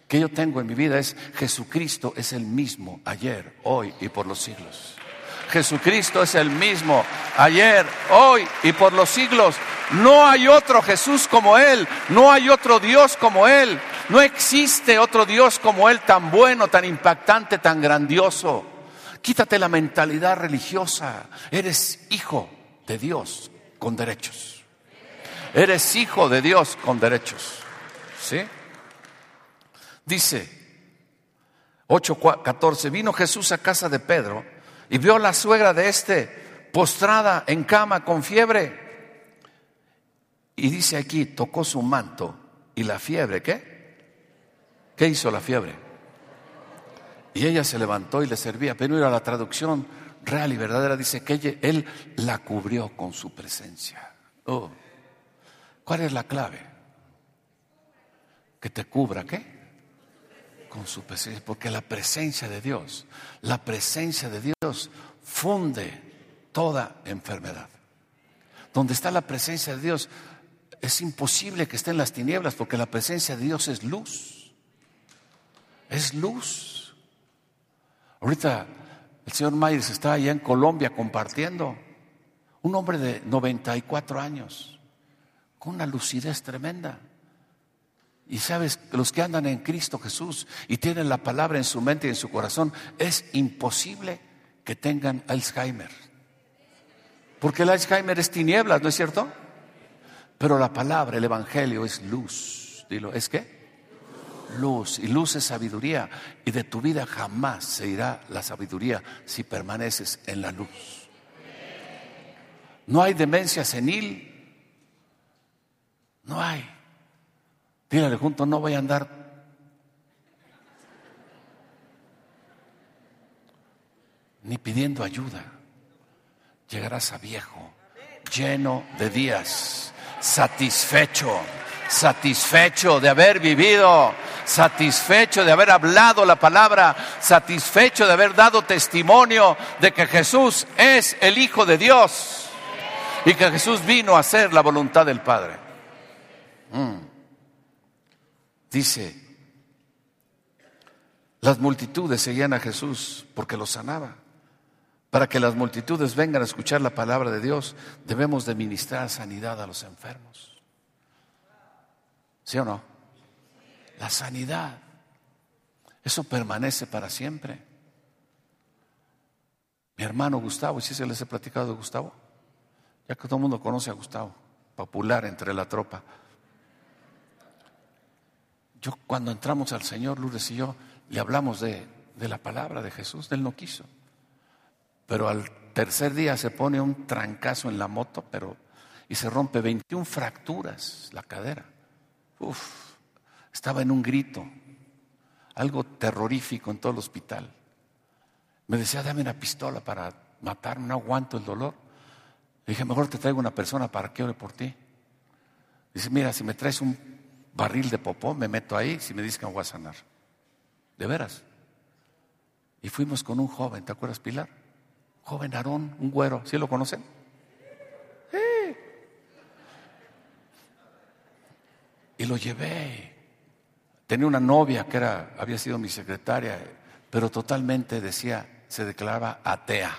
que yo tengo en mi vida es Jesucristo es el mismo ayer, hoy y por los siglos. Jesucristo es el mismo ayer, hoy y por los siglos. No hay otro Jesús como Él, no hay otro Dios como Él, no existe otro Dios como Él tan bueno, tan impactante, tan grandioso. Quítate la mentalidad religiosa. Eres hijo de Dios con derechos. Eres hijo de Dios con derechos. ¿Sí? Dice 8:14, vino Jesús a casa de Pedro y vio a la suegra de este postrada en cama con fiebre. Y dice aquí, tocó su manto y la fiebre, ¿qué? ¿Qué hizo la fiebre? Y ella se levantó y le servía. Pero era la traducción real y verdadera. Dice que él la cubrió con su presencia. Oh. ¿Cuál es la clave? Que te cubra, ¿qué? Con su presencia. Porque la presencia de Dios, la presencia de Dios funde toda enfermedad. Donde está la presencia de Dios, es imposible que estén las tinieblas porque la presencia de Dios es luz. Es luz. Ahorita el señor Myers está allá en Colombia compartiendo. Un hombre de 94 años, con una lucidez tremenda. Y sabes, los que andan en Cristo Jesús y tienen la palabra en su mente y en su corazón, es imposible que tengan Alzheimer. Porque el Alzheimer es tinieblas, ¿no es cierto? Pero la palabra, el Evangelio es luz. Dilo, ¿es qué? Luz y luz es sabiduría y de tu vida jamás se irá la sabiduría si permaneces en la luz. No hay demencia senil, no hay. Dígale junto, no voy a andar ni pidiendo ayuda. Llegarás a viejo, lleno de días, satisfecho, satisfecho de haber vivido satisfecho de haber hablado la palabra, satisfecho de haber dado testimonio de que Jesús es el Hijo de Dios. y que Jesús vino a hacer la voluntad del Padre. Mm. Dice, las multitudes seguían a Jesús porque lo sanaba. Para que las multitudes vengan a escuchar la palabra de Dios, debemos de ministrar sanidad a los enfermos. ¿Sí o no? La sanidad. Eso permanece para siempre. Mi hermano Gustavo, ¿y si se les he platicado de Gustavo? Ya que todo el mundo conoce a Gustavo, popular entre la tropa. Yo cuando entramos al Señor, Lourdes y yo, le hablamos de, de la palabra de Jesús, Él no quiso. Pero al tercer día se pone un trancazo en la moto, pero y se rompe 21 fracturas la cadera. Uf, estaba en un grito, algo terrorífico en todo el hospital. Me decía, dame una pistola para matarme, no aguanto el dolor. Le dije, mejor te traigo una persona para que ore por ti. Dice, mira, si me traes un barril de popó, me meto ahí, si me dices que me voy a sanar. De veras. Y fuimos con un joven, ¿te acuerdas, Pilar? joven Aarón, un güero, ¿sí lo conocen? Lo llevé. Tenía una novia que era, había sido mi secretaria, pero totalmente decía, se declaraba atea.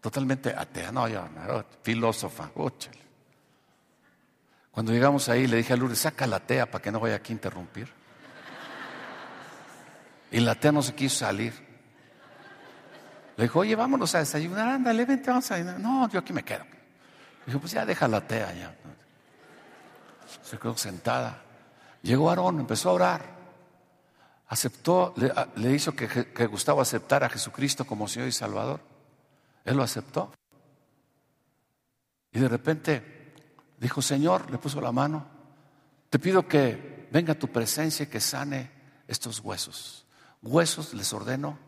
Totalmente atea, no, yo filósofa. Cuando llegamos ahí le dije a Lourdes, saca la atea para que no vaya aquí a interrumpir. Y la atea no se quiso salir. Le dijo, oye, vámonos a desayunar, ándale, vente, vamos a desayunar. No, yo aquí me quedo. Dijo, pues ya deja la tea ya. Se quedó sentada. Llegó Aarón, empezó a orar. Aceptó, le, hizo que, Gustavo aceptara a Jesucristo como Señor y Salvador. Él lo aceptó. Y de repente dijo, Señor, le puso la mano, te pido que venga tu presencia y que sane estos huesos. Huesos les ordeno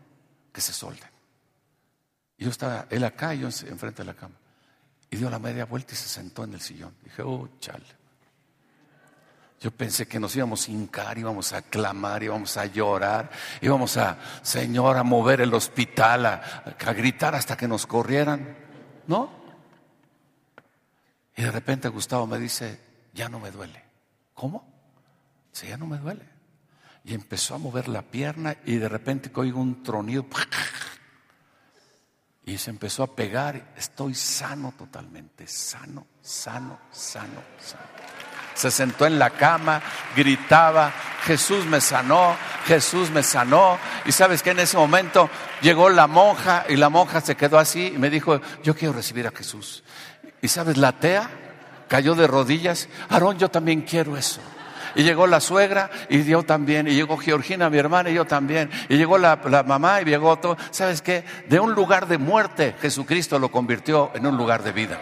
que se solden. Y yo estaba, él acá y yo enfrente de la cama. Y dio la media vuelta y se sentó en el sillón. Dije, oh, chale. Yo pensé que nos íbamos a hincar, íbamos a clamar, íbamos a llorar, íbamos a, Señor, a mover el hospital, a, a gritar hasta que nos corrieran. ¿No? Y de repente Gustavo me dice, ya no me duele. ¿Cómo? Sí, ya no me duele. Y empezó a mover la pierna y de repente oigo un tronido. [laughs] Y se empezó a pegar, estoy sano totalmente, sano, sano, sano, sano. Se sentó en la cama, gritaba, Jesús me sanó, Jesús me sanó. Y sabes que en ese momento llegó la monja y la monja se quedó así y me dijo, yo quiero recibir a Jesús. Y sabes, la tea cayó de rodillas, Aarón, yo también quiero eso. Y llegó la suegra y yo también. Y llegó Georgina, mi hermana, y yo también. Y llegó la, mamá y llegó todo. ¿Sabes qué? De un lugar de muerte, Jesucristo lo convirtió en un lugar de vida.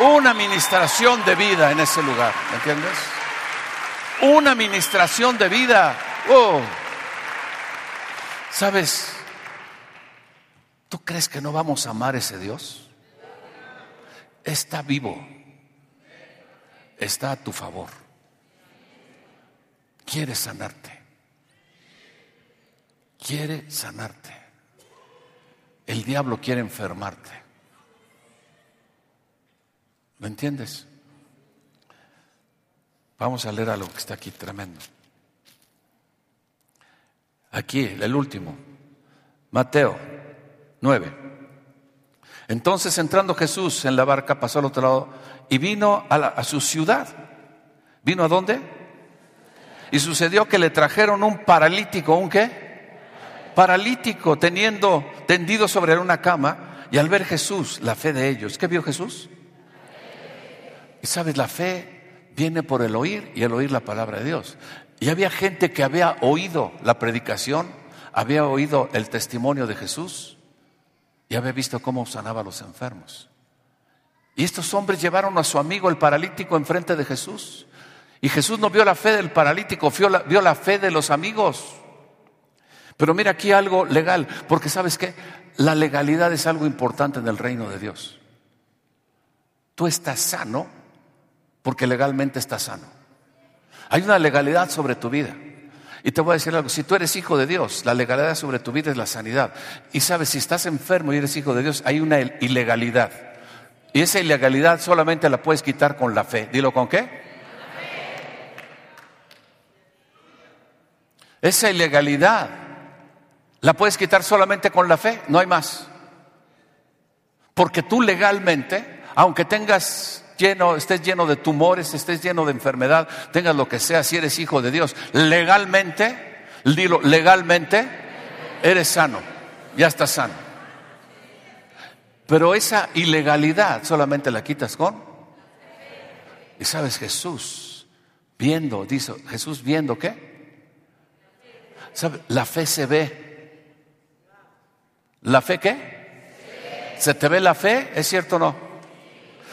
Una administración de vida en ese lugar. ¿Me entiendes? Una administración de vida. Oh. ¿Sabes? ¿Tú crees que no vamos a amar ese Dios? Está vivo. Está a tu favor quiere sanarte. Quiere sanarte. El diablo quiere enfermarte. ¿Lo entiendes? Vamos a leer algo que está aquí tremendo. Aquí, el último. Mateo 9. Entonces entrando Jesús en la barca pasó al otro lado y vino a, a su ciudad. ¿Vino a dónde? Y sucedió que le trajeron un paralítico, ¿un qué? Paralítico, teniendo tendido sobre una cama. Y al ver Jesús, la fe de ellos, ¿qué vio Jesús? Y sabes, la fe viene por el oír y el oír la palabra de Dios. Y había gente que había oído la predicación, había oído el testimonio de Jesús y había visto cómo sanaba a los enfermos. Y estos hombres llevaron a su amigo el paralítico enfrente de Jesús. Y Jesús no vio la fe del paralítico, vio la, fe de los amigos. Pero mira aquí algo legal, porque sabes que la legalidad es algo importante en el reino de Dios. Tú estás sano porque legalmente estás sano. Hay una legalidad sobre tu vida. Y te voy a decir algo, si tú eres hijo de Dios, la legalidad sobre tu vida es la sanidad. Y sabes, si estás enfermo y eres hijo de Dios, hay una ilegalidad. Y esa ilegalidad solamente la puedes quitar con la fe. Dilo con qué. Esa ilegalidad la puedes quitar solamente con la fe, no hay más. Porque tú legalmente, aunque tengas lleno, estés lleno de tumores, estés lleno de enfermedad, tengas lo que sea, si eres hijo de Dios, legalmente, dilo, legalmente, eres sano, ya estás sano. Pero esa ilegalidad solamente la quitas con. Y sabes, Jesús, viendo, dice Jesús viendo qué. ¿Sabe? La fe se ve. ¿La fe qué? ¿Se te ve la fe? ¿Es cierto o no?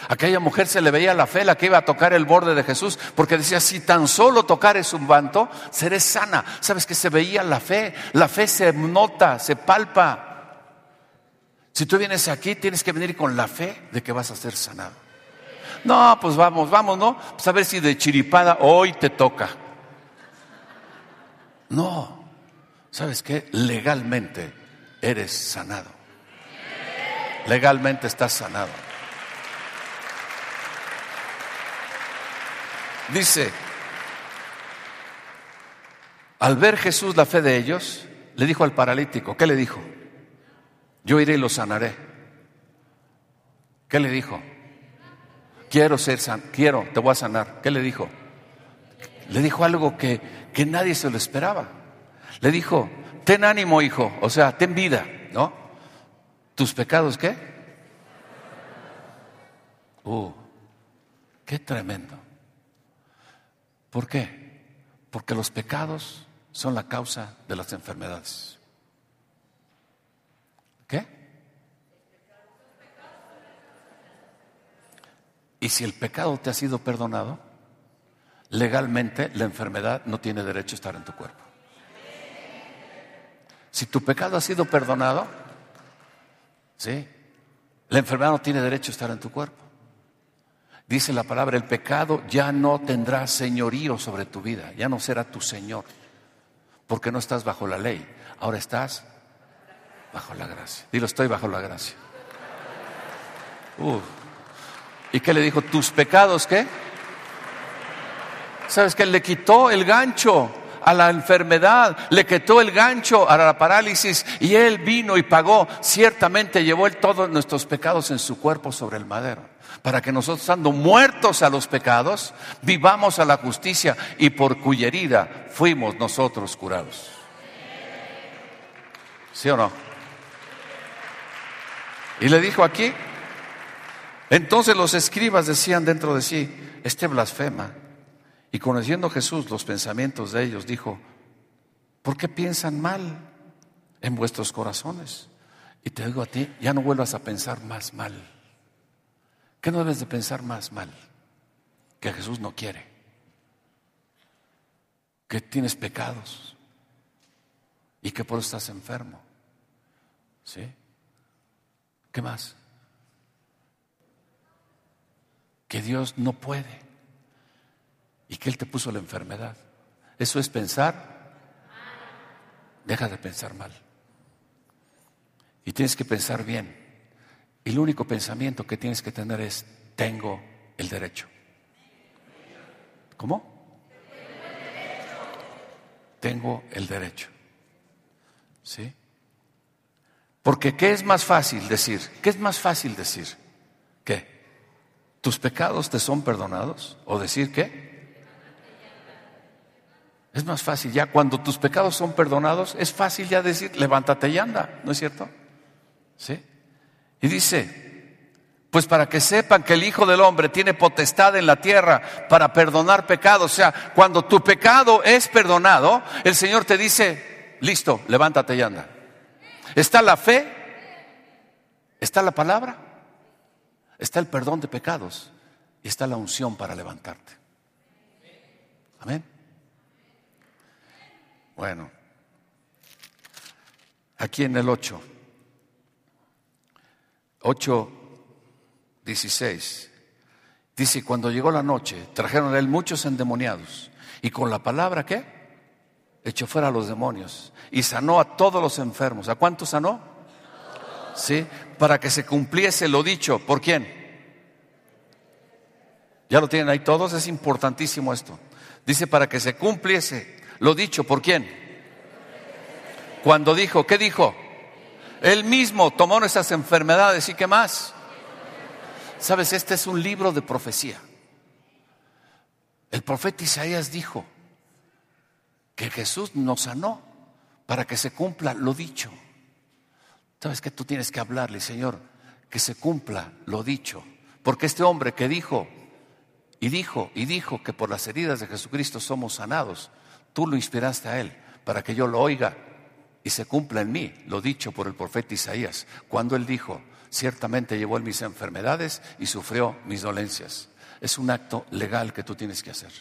Aquella mujer se le veía la fe, la que iba a tocar el borde de Jesús, porque decía, si tan solo tocares su manto, seré sana. ¿Sabes que se veía la fe? La fe se nota, se palpa. Si tú vienes aquí, tienes que venir con la fe de que vas a ser sanado. No, pues vamos, vamos, ¿no? Pues a ver si de chiripada hoy te toca. No, ¿sabes qué? Legalmente eres sanado. Legalmente estás sanado. Dice, al ver Jesús la fe de ellos, le dijo al paralítico, ¿qué le dijo? Yo iré y lo sanaré. ¿Qué le dijo? Quiero ser san, quiero, te voy a sanar. ¿Qué le dijo? Le dijo algo que, que nadie se lo esperaba. Le dijo, ten ánimo, hijo, o sea, ten vida, ¿no? ¿Tus pecados qué? Uh, qué tremendo. ¿Por qué? Porque los pecados son la causa de las enfermedades. ¿Qué? Y si el pecado te ha sido perdonado, legalmente la enfermedad no tiene derecho a estar en tu cuerpo. Si tu pecado ha sido perdonado, ¿sí? La enfermedad no tiene derecho a estar en tu cuerpo. Dice la palabra, el pecado ya no tendrá señorío sobre tu vida, ya no será tu Señor, porque no estás bajo la ley, ahora estás Bajo la gracia. Dilo, estoy bajo la gracia. ¿Y qué le dijo? ¿Tus pecados qué? ¿Sabes que le quitó el gancho a la enfermedad, le quitó el gancho a la parálisis y él vino y pagó. Ciertamente llevó él todos nuestros pecados en su cuerpo sobre el madero, para que nosotros, estando muertos a los pecados, vivamos a la justicia y por cuya herida fuimos nosotros curados. ¿Sí o no? Y le dijo aquí, entonces los escribas decían dentro de sí, este blasfema. Y conociendo Jesús los pensamientos de ellos, dijo, ¿por qué piensan mal en vuestros corazones? Y te digo a ti, ya no vuelvas a pensar más mal. ¿Qué no debes de pensar más mal? Que Jesús no quiere. Que tienes pecados. Y que por eso estás enfermo. ¿Sí? ¿Qué más? Que Dios no puede y que Él te puso la enfermedad. Eso es pensar. Deja de pensar mal. Y tienes que pensar bien. Y el único pensamiento que tienes que tener es, tengo el derecho. ¿Cómo? Tengo el derecho. ¿Sí? Porque ¿qué es más fácil decir? ¿Qué es más fácil decir? ¿Qué? ¿Tus pecados te son perdonados? ¿O decir qué? Es más fácil ya cuando tus pecados son perdonados, es fácil ya decir, levántate y anda, ¿no es cierto? ¿Sí? Y dice, pues para que sepan que el Hijo del Hombre tiene potestad en la tierra para perdonar pecados. O sea, cuando tu pecado es perdonado, el Señor te dice, listo, levántate y anda. Está la fe, está la palabra, está el perdón de pecados y está la unción para levantarte. Amén. Bueno, aquí en el 8, 8, 16, dice, cuando llegó la noche, trajeron a él muchos endemoniados y con la palabra, ¿qué? echó fuera a los demonios y sanó a todos los enfermos. ¿A cuántos sanó? Sí, para que se cumpliese lo dicho. ¿Por quién? ¿Ya lo tienen ahí todos? Es importantísimo esto. Dice para que se cumpliese lo dicho por quién. Cuando dijo, ¿qué dijo? Él mismo tomó nuestras enfermedades y qué más. Sabes, este es un libro de profecía. El profeta Isaías dijo que Jesús nos sanó para que se cumpla lo dicho. Sabes que tú tienes que hablarle, Señor, que se cumpla lo dicho. Porque este hombre que dijo y dijo y dijo que por las heridas de Jesucristo somos sanados, tú lo inspiraste a él para que yo lo oiga y se cumpla en mí lo dicho por el profeta Isaías, cuando él dijo, ciertamente llevó mis enfermedades y sufrió mis dolencias. Es un acto legal que tú tienes que hacer.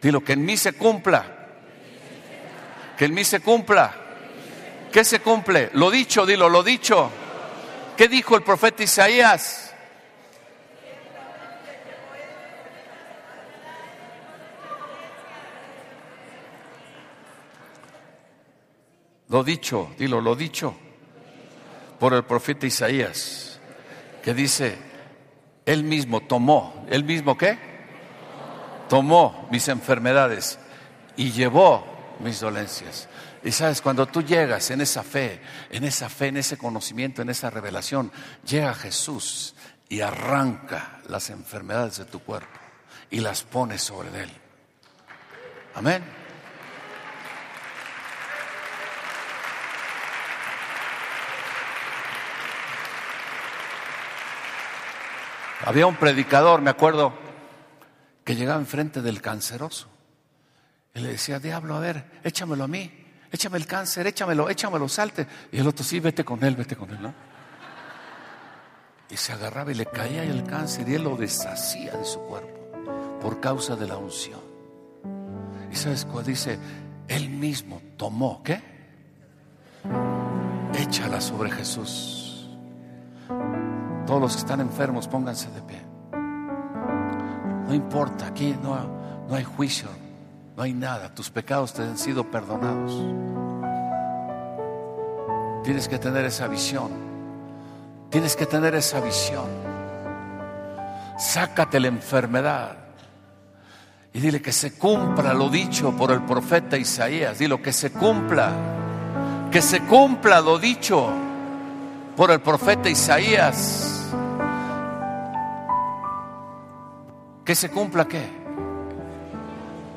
Dilo, que en mí se cumpla. Que en mí se cumpla. ¿Qué se cumple? Lo dicho, dilo, lo dicho. ¿Qué dijo el profeta Isaías? Lo dicho, dilo, lo dicho por el profeta Isaías, que dice, él mismo tomó, él mismo qué? Tomó mis enfermedades y llevó mis dolencias. Y sabes, cuando tú llegas en esa fe, en esa fe, en ese conocimiento, en esa revelación, llega Jesús y arranca las enfermedades de tu cuerpo y las pone sobre él. Amén. Había un predicador, me acuerdo, que llegaba enfrente del canceroso. Y le decía, diablo, a ver, échamelo a mí, échame el cáncer, échamelo, échamelo, salte. Y el otro, sí, vete con él, vete con él, ¿no? Y se agarraba y le caía el cáncer y él lo deshacía de su cuerpo por causa de la unción. Y sabes cuál dice, él mismo tomó, ¿qué? Échala sobre Jesús. Todos los que están enfermos, pónganse de pie. No importa, aquí no, no hay juicio, no hay nada. Tus pecados te han sido perdonados. Tienes que tener esa visión. Tienes que tener esa visión. Sácate la enfermedad. Y dile que se cumpla lo dicho por el profeta Isaías. Dilo que se cumpla. Que se cumpla lo dicho por el profeta Isaías. Que se cumpla qué?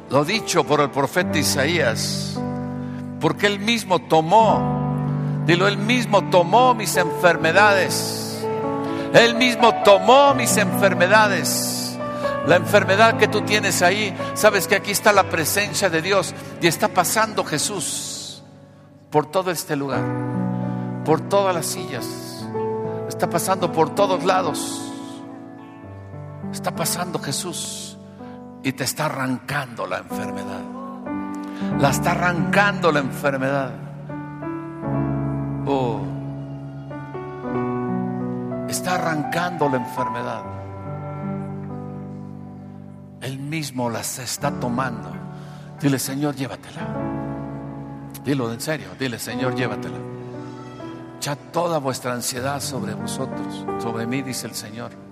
Lo dicho por el profeta Isaías, porque él mismo tomó, dilo, él mismo tomó mis enfermedades, él mismo tomó mis enfermedades. La enfermedad que tú tienes ahí, sabes que aquí está la presencia de Dios y está pasando Jesús por todo este lugar, por todas las sillas, está pasando por todos lados. Está pasando Jesús y te está arrancando la enfermedad. La está arrancando la enfermedad. Oh. Está arrancando la enfermedad. Él mismo las está tomando. Dile, Señor, llévatela. Dilo en serio. Dile, Señor, llévatela. Echa toda vuestra ansiedad sobre vosotros, sobre mí, dice el Señor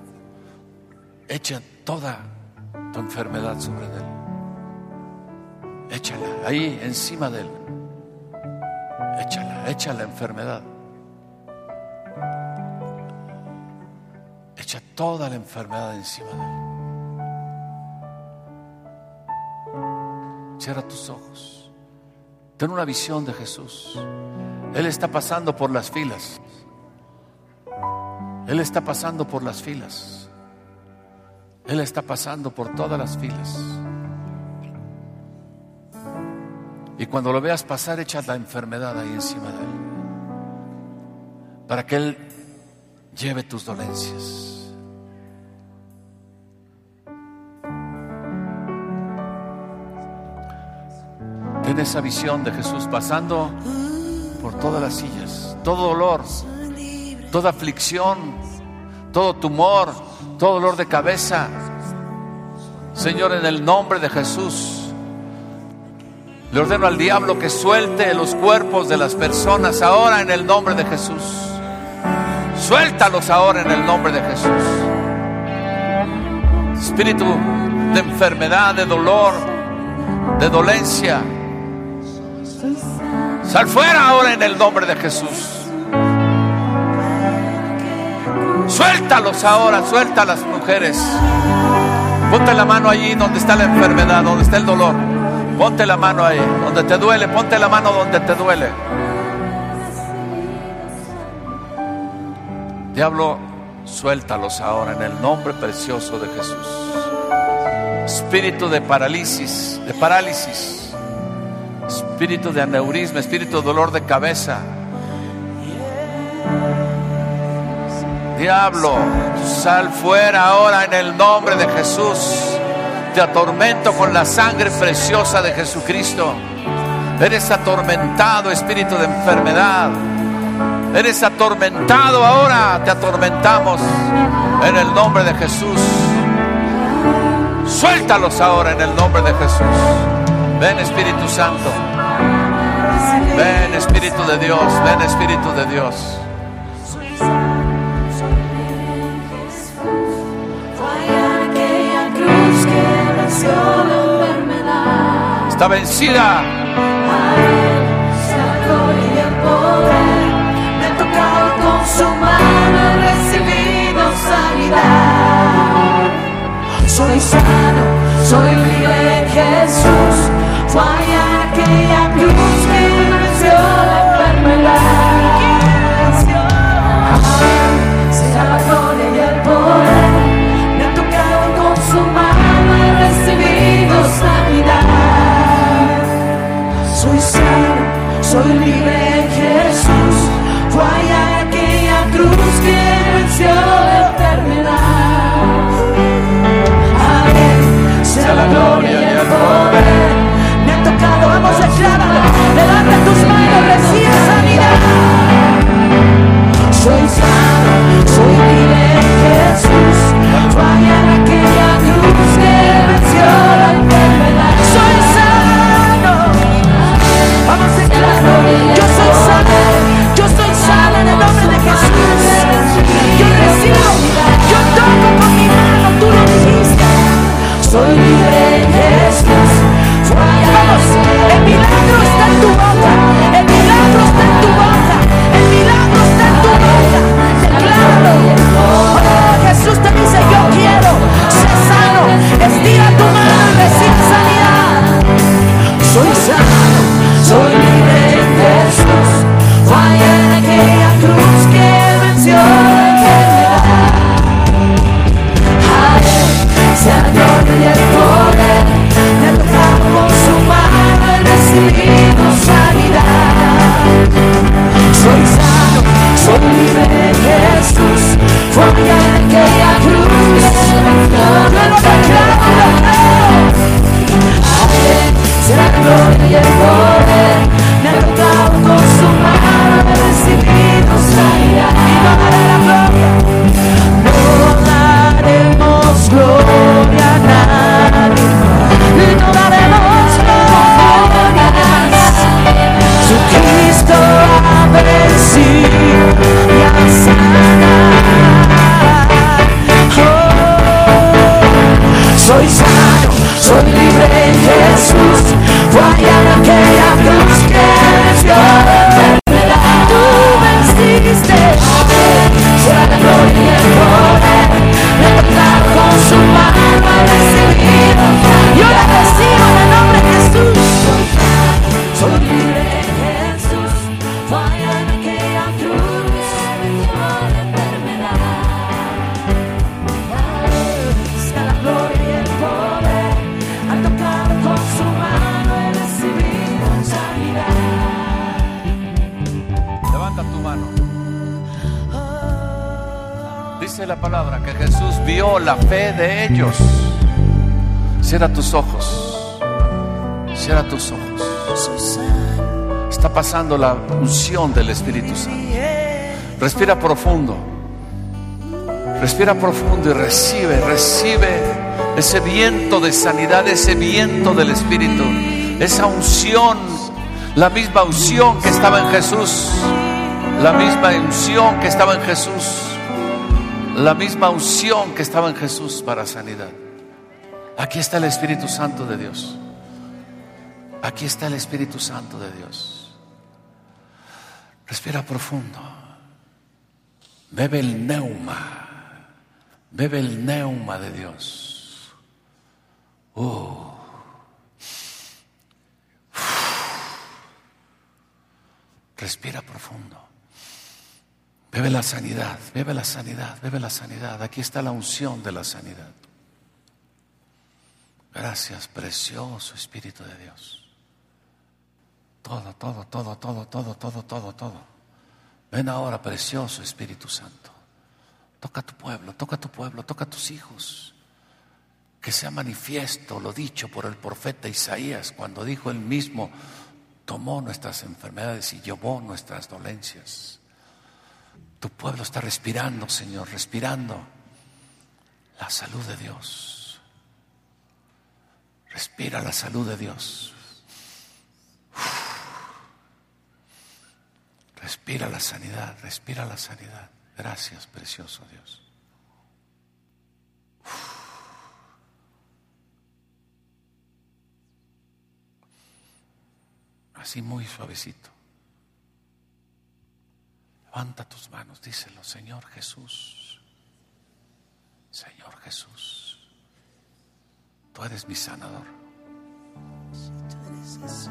echa toda tu enfermedad sobre él. Échala ahí encima de él. Échala, echa la enfermedad. Echa toda la enfermedad encima de él. Cierra tus ojos. Ten una visión de Jesús. Él está pasando por las filas. Él está pasando por las filas. Él está pasando por todas las filas. Y cuando lo veas pasar, echa la enfermedad ahí encima de Él. Para que Él lleve tus dolencias. Ten esa visión de Jesús pasando por todas las sillas. Todo dolor, toda aflicción, todo tumor, todo dolor de cabeza. Señor, en el nombre de Jesús, le ordeno al diablo que suelte los cuerpos de las personas ahora en el nombre de Jesús. Suéltalos ahora en el nombre de Jesús. Espíritu de enfermedad, de dolor, de dolencia. Sal fuera ahora en el nombre de Jesús. Suéltalos ahora, suelta las mujeres. Ponte la mano allí donde está la enfermedad, donde está el dolor. Ponte la mano ahí, donde te duele, ponte la mano donde te duele. Diablo, suéltalos ahora en el nombre precioso de Jesús. Espíritu de parálisis, de parálisis, espíritu de aneurisma, espíritu de dolor de cabeza. Diablo, sal fuera ahora en el nombre de Jesús. Te atormento con la sangre preciosa de Jesucristo. Eres atormentado, espíritu de enfermedad. Eres atormentado ahora. Te atormentamos en el nombre de Jesús. Suéltalos ahora en el nombre de Jesús. Ven Espíritu Santo. Ven Espíritu de Dios. Ven Espíritu de Dios. Está vencida. Me ha tocado con su mano, recibido sanidad. Soy sano, soy libre en Jesús. Fue allá aquella cruz Soy sano, soy libre en Jesús. Fue allá aquella cruz que venció la enfermedad. Amén, sea la gloria y el poder. Me ha tocado, vamos a declararlo. Jesús vio la fe de ellos. Cierra tus ojos. Cierra tus ojos. Está pasando la unción del Espíritu Santo. Respira profundo. Respira profundo y recibe, recibe ese viento de sanidad, ese viento del Espíritu, esa unción, la misma unción que estaba en Jesús, la misma unción que estaba en Jesús, la misma unción que estaba en Jesús para sanidad. Aquí está el Espíritu Santo de Dios. Aquí está el Espíritu Santo de Dios. Respira profundo. Bebe el neuma. Bebe el neuma de Dios. Oh. Respira profundo. Bebe la sanidad, bebe la sanidad, bebe la sanidad. Aquí está la unción de la sanidad. Gracias, precioso Espíritu de Dios. Todo, todo, todo, todo, todo, todo, todo, todo. Ven ahora, precioso Espíritu Santo. Toca a tu pueblo, toca a tu pueblo, toca a tus hijos. Que sea manifiesto lo dicho por el profeta Isaías cuando dijo él mismo, tomó nuestras enfermedades y llevó nuestras dolencias. Tu pueblo está respirando, Señor, respirando la salud de Dios. Respira la salud de Dios. Respira la sanidad, respira la sanidad. Gracias, precioso Dios. Así muy suavecito. Levanta tus manos, díselo, Señor Jesús. Señor Jesús. Tú eres mi sanador. Tú eres Jesús.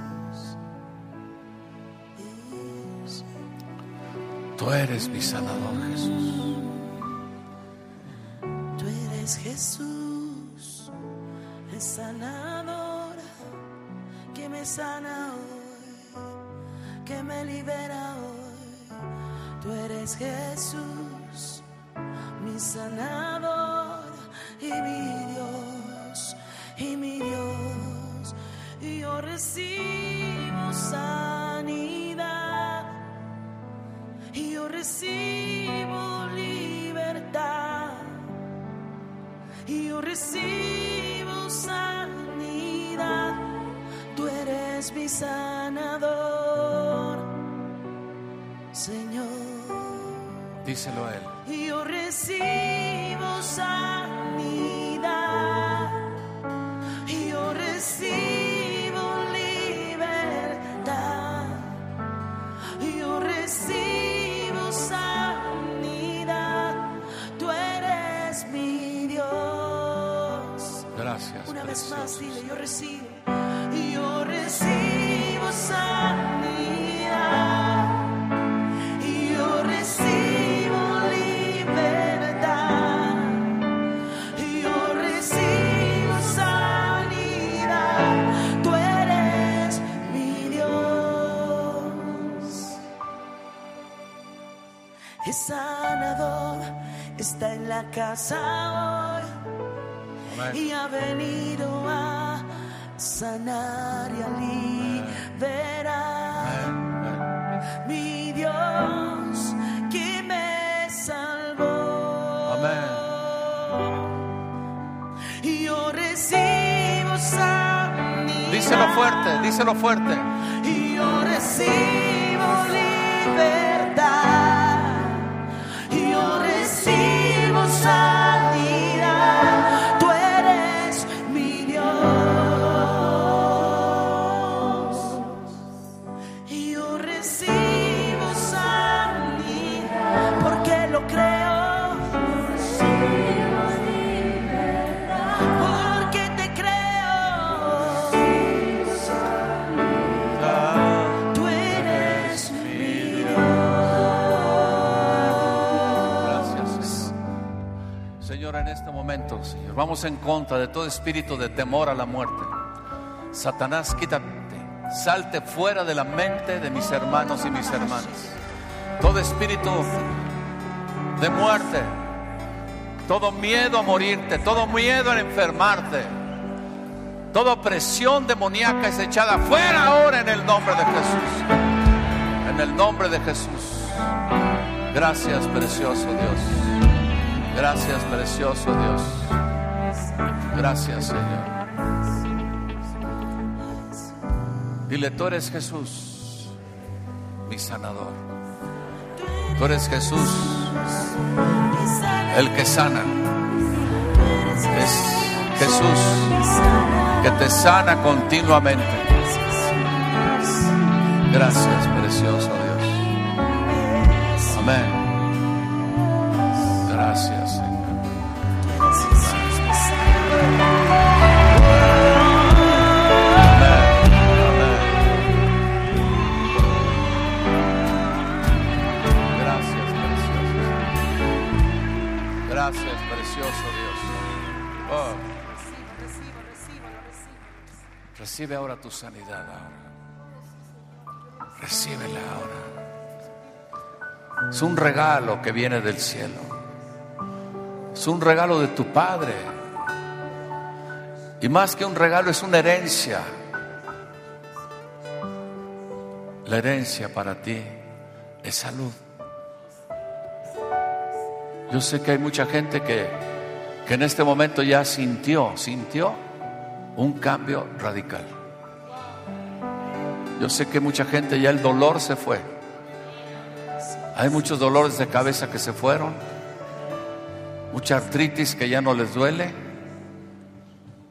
Mi sanador, Jesús. Tú eres Jesús, el sanador que me sana hoy, que me libera hoy. Tú eres Jesús, mi sanador y mi Dios, y mi Dios. Y yo recibo sanidad, y yo recibo libertad. Y yo recibo sanidad, tú eres mi sanador, Señor. Díselo a Él. Yo recibo sanidad, yo recibo libertad, yo recibo sanidad, tú eres mi Dios. Gracias. Una vez más, dile, yo recibo, yo recibo sanidad, está en la casa hoy Amén. y ha venido a sanar y a liberar. Amén. Mi Dios que me salvó. Amén. Y yo recibo sanidad. Díselo fuerte, díselo fuerte. Vamos en contra de todo espíritu de temor a la muerte. Satanás, quítate, salte fuera de la mente de mis hermanos y mis hermanas. Todo espíritu de muerte, todo miedo a morirte, todo miedo a enfermarte, toda opresión demoníaca es echada fuera ahora en el nombre de Jesús. En el nombre de Jesús. Gracias, precioso Dios. Gracias, precioso Dios. Gracias, Señor. Dile, tú eres Jesús, mi sanador. Tú eres Jesús, el que sana. Es Jesús, que te sana continuamente. Gracias, precioso Dios. Amén. Recibe ahora tu sanidad ahora. Recíbela ahora. Es un regalo que viene del cielo. Es un regalo de tu Padre. Y más que un regalo es una herencia. La herencia para ti es salud. Yo sé que hay mucha gente que, que en este momento ya sintió, sintió un cambio radical. Yo sé que mucha gente ya el dolor se fue. Hay muchos dolores de cabeza que se fueron. Mucha artritis que ya no les duele.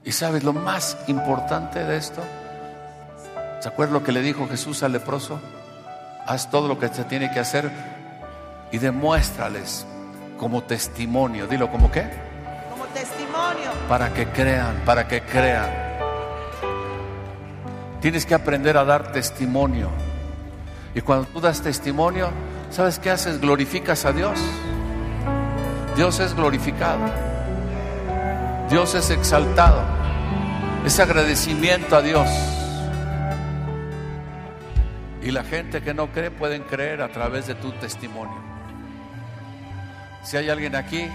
Y sabes lo más importante de esto. ¿Se acuerdan lo que le dijo Jesús al leproso? Haz todo lo que se tiene que hacer y demuéstrales como testimonio. Dilo, ¿como qué? Para que crean, para que crean. Tienes que aprender a dar testimonio. Y cuando tú das testimonio, ¿sabes qué haces? Glorificas a Dios. Dios es glorificado. Dios es exaltado. Es agradecimiento a Dios. Y la gente que no cree pueden creer a través de tu testimonio. Si hay alguien aquí,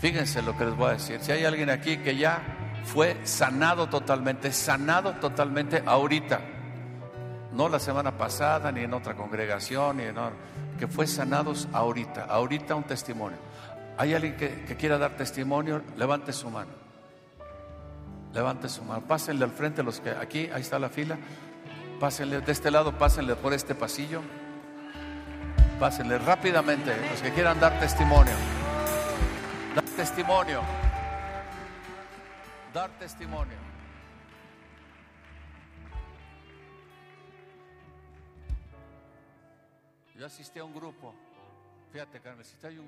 fíjense lo que les voy a decir. Si hay alguien aquí que ya fue sanado totalmente, sanado totalmente ahorita, no la semana pasada, ni en otra congregación, ni en otra, que fue sanados ahorita, ahorita un testimonio. ¿Hay alguien que, que quiera dar testimonio? Levante su mano. Levante su mano. Pásenle al frente los que aquí, ahí está la fila. Pásenle de este lado, pásenle por este pasillo. Pásenle rápidamente los que quieran dar testimonio. Dar testimonio. Dar testimonio. Yo asistí a un grupo. Fíjate, Carmen, si hay un grupo.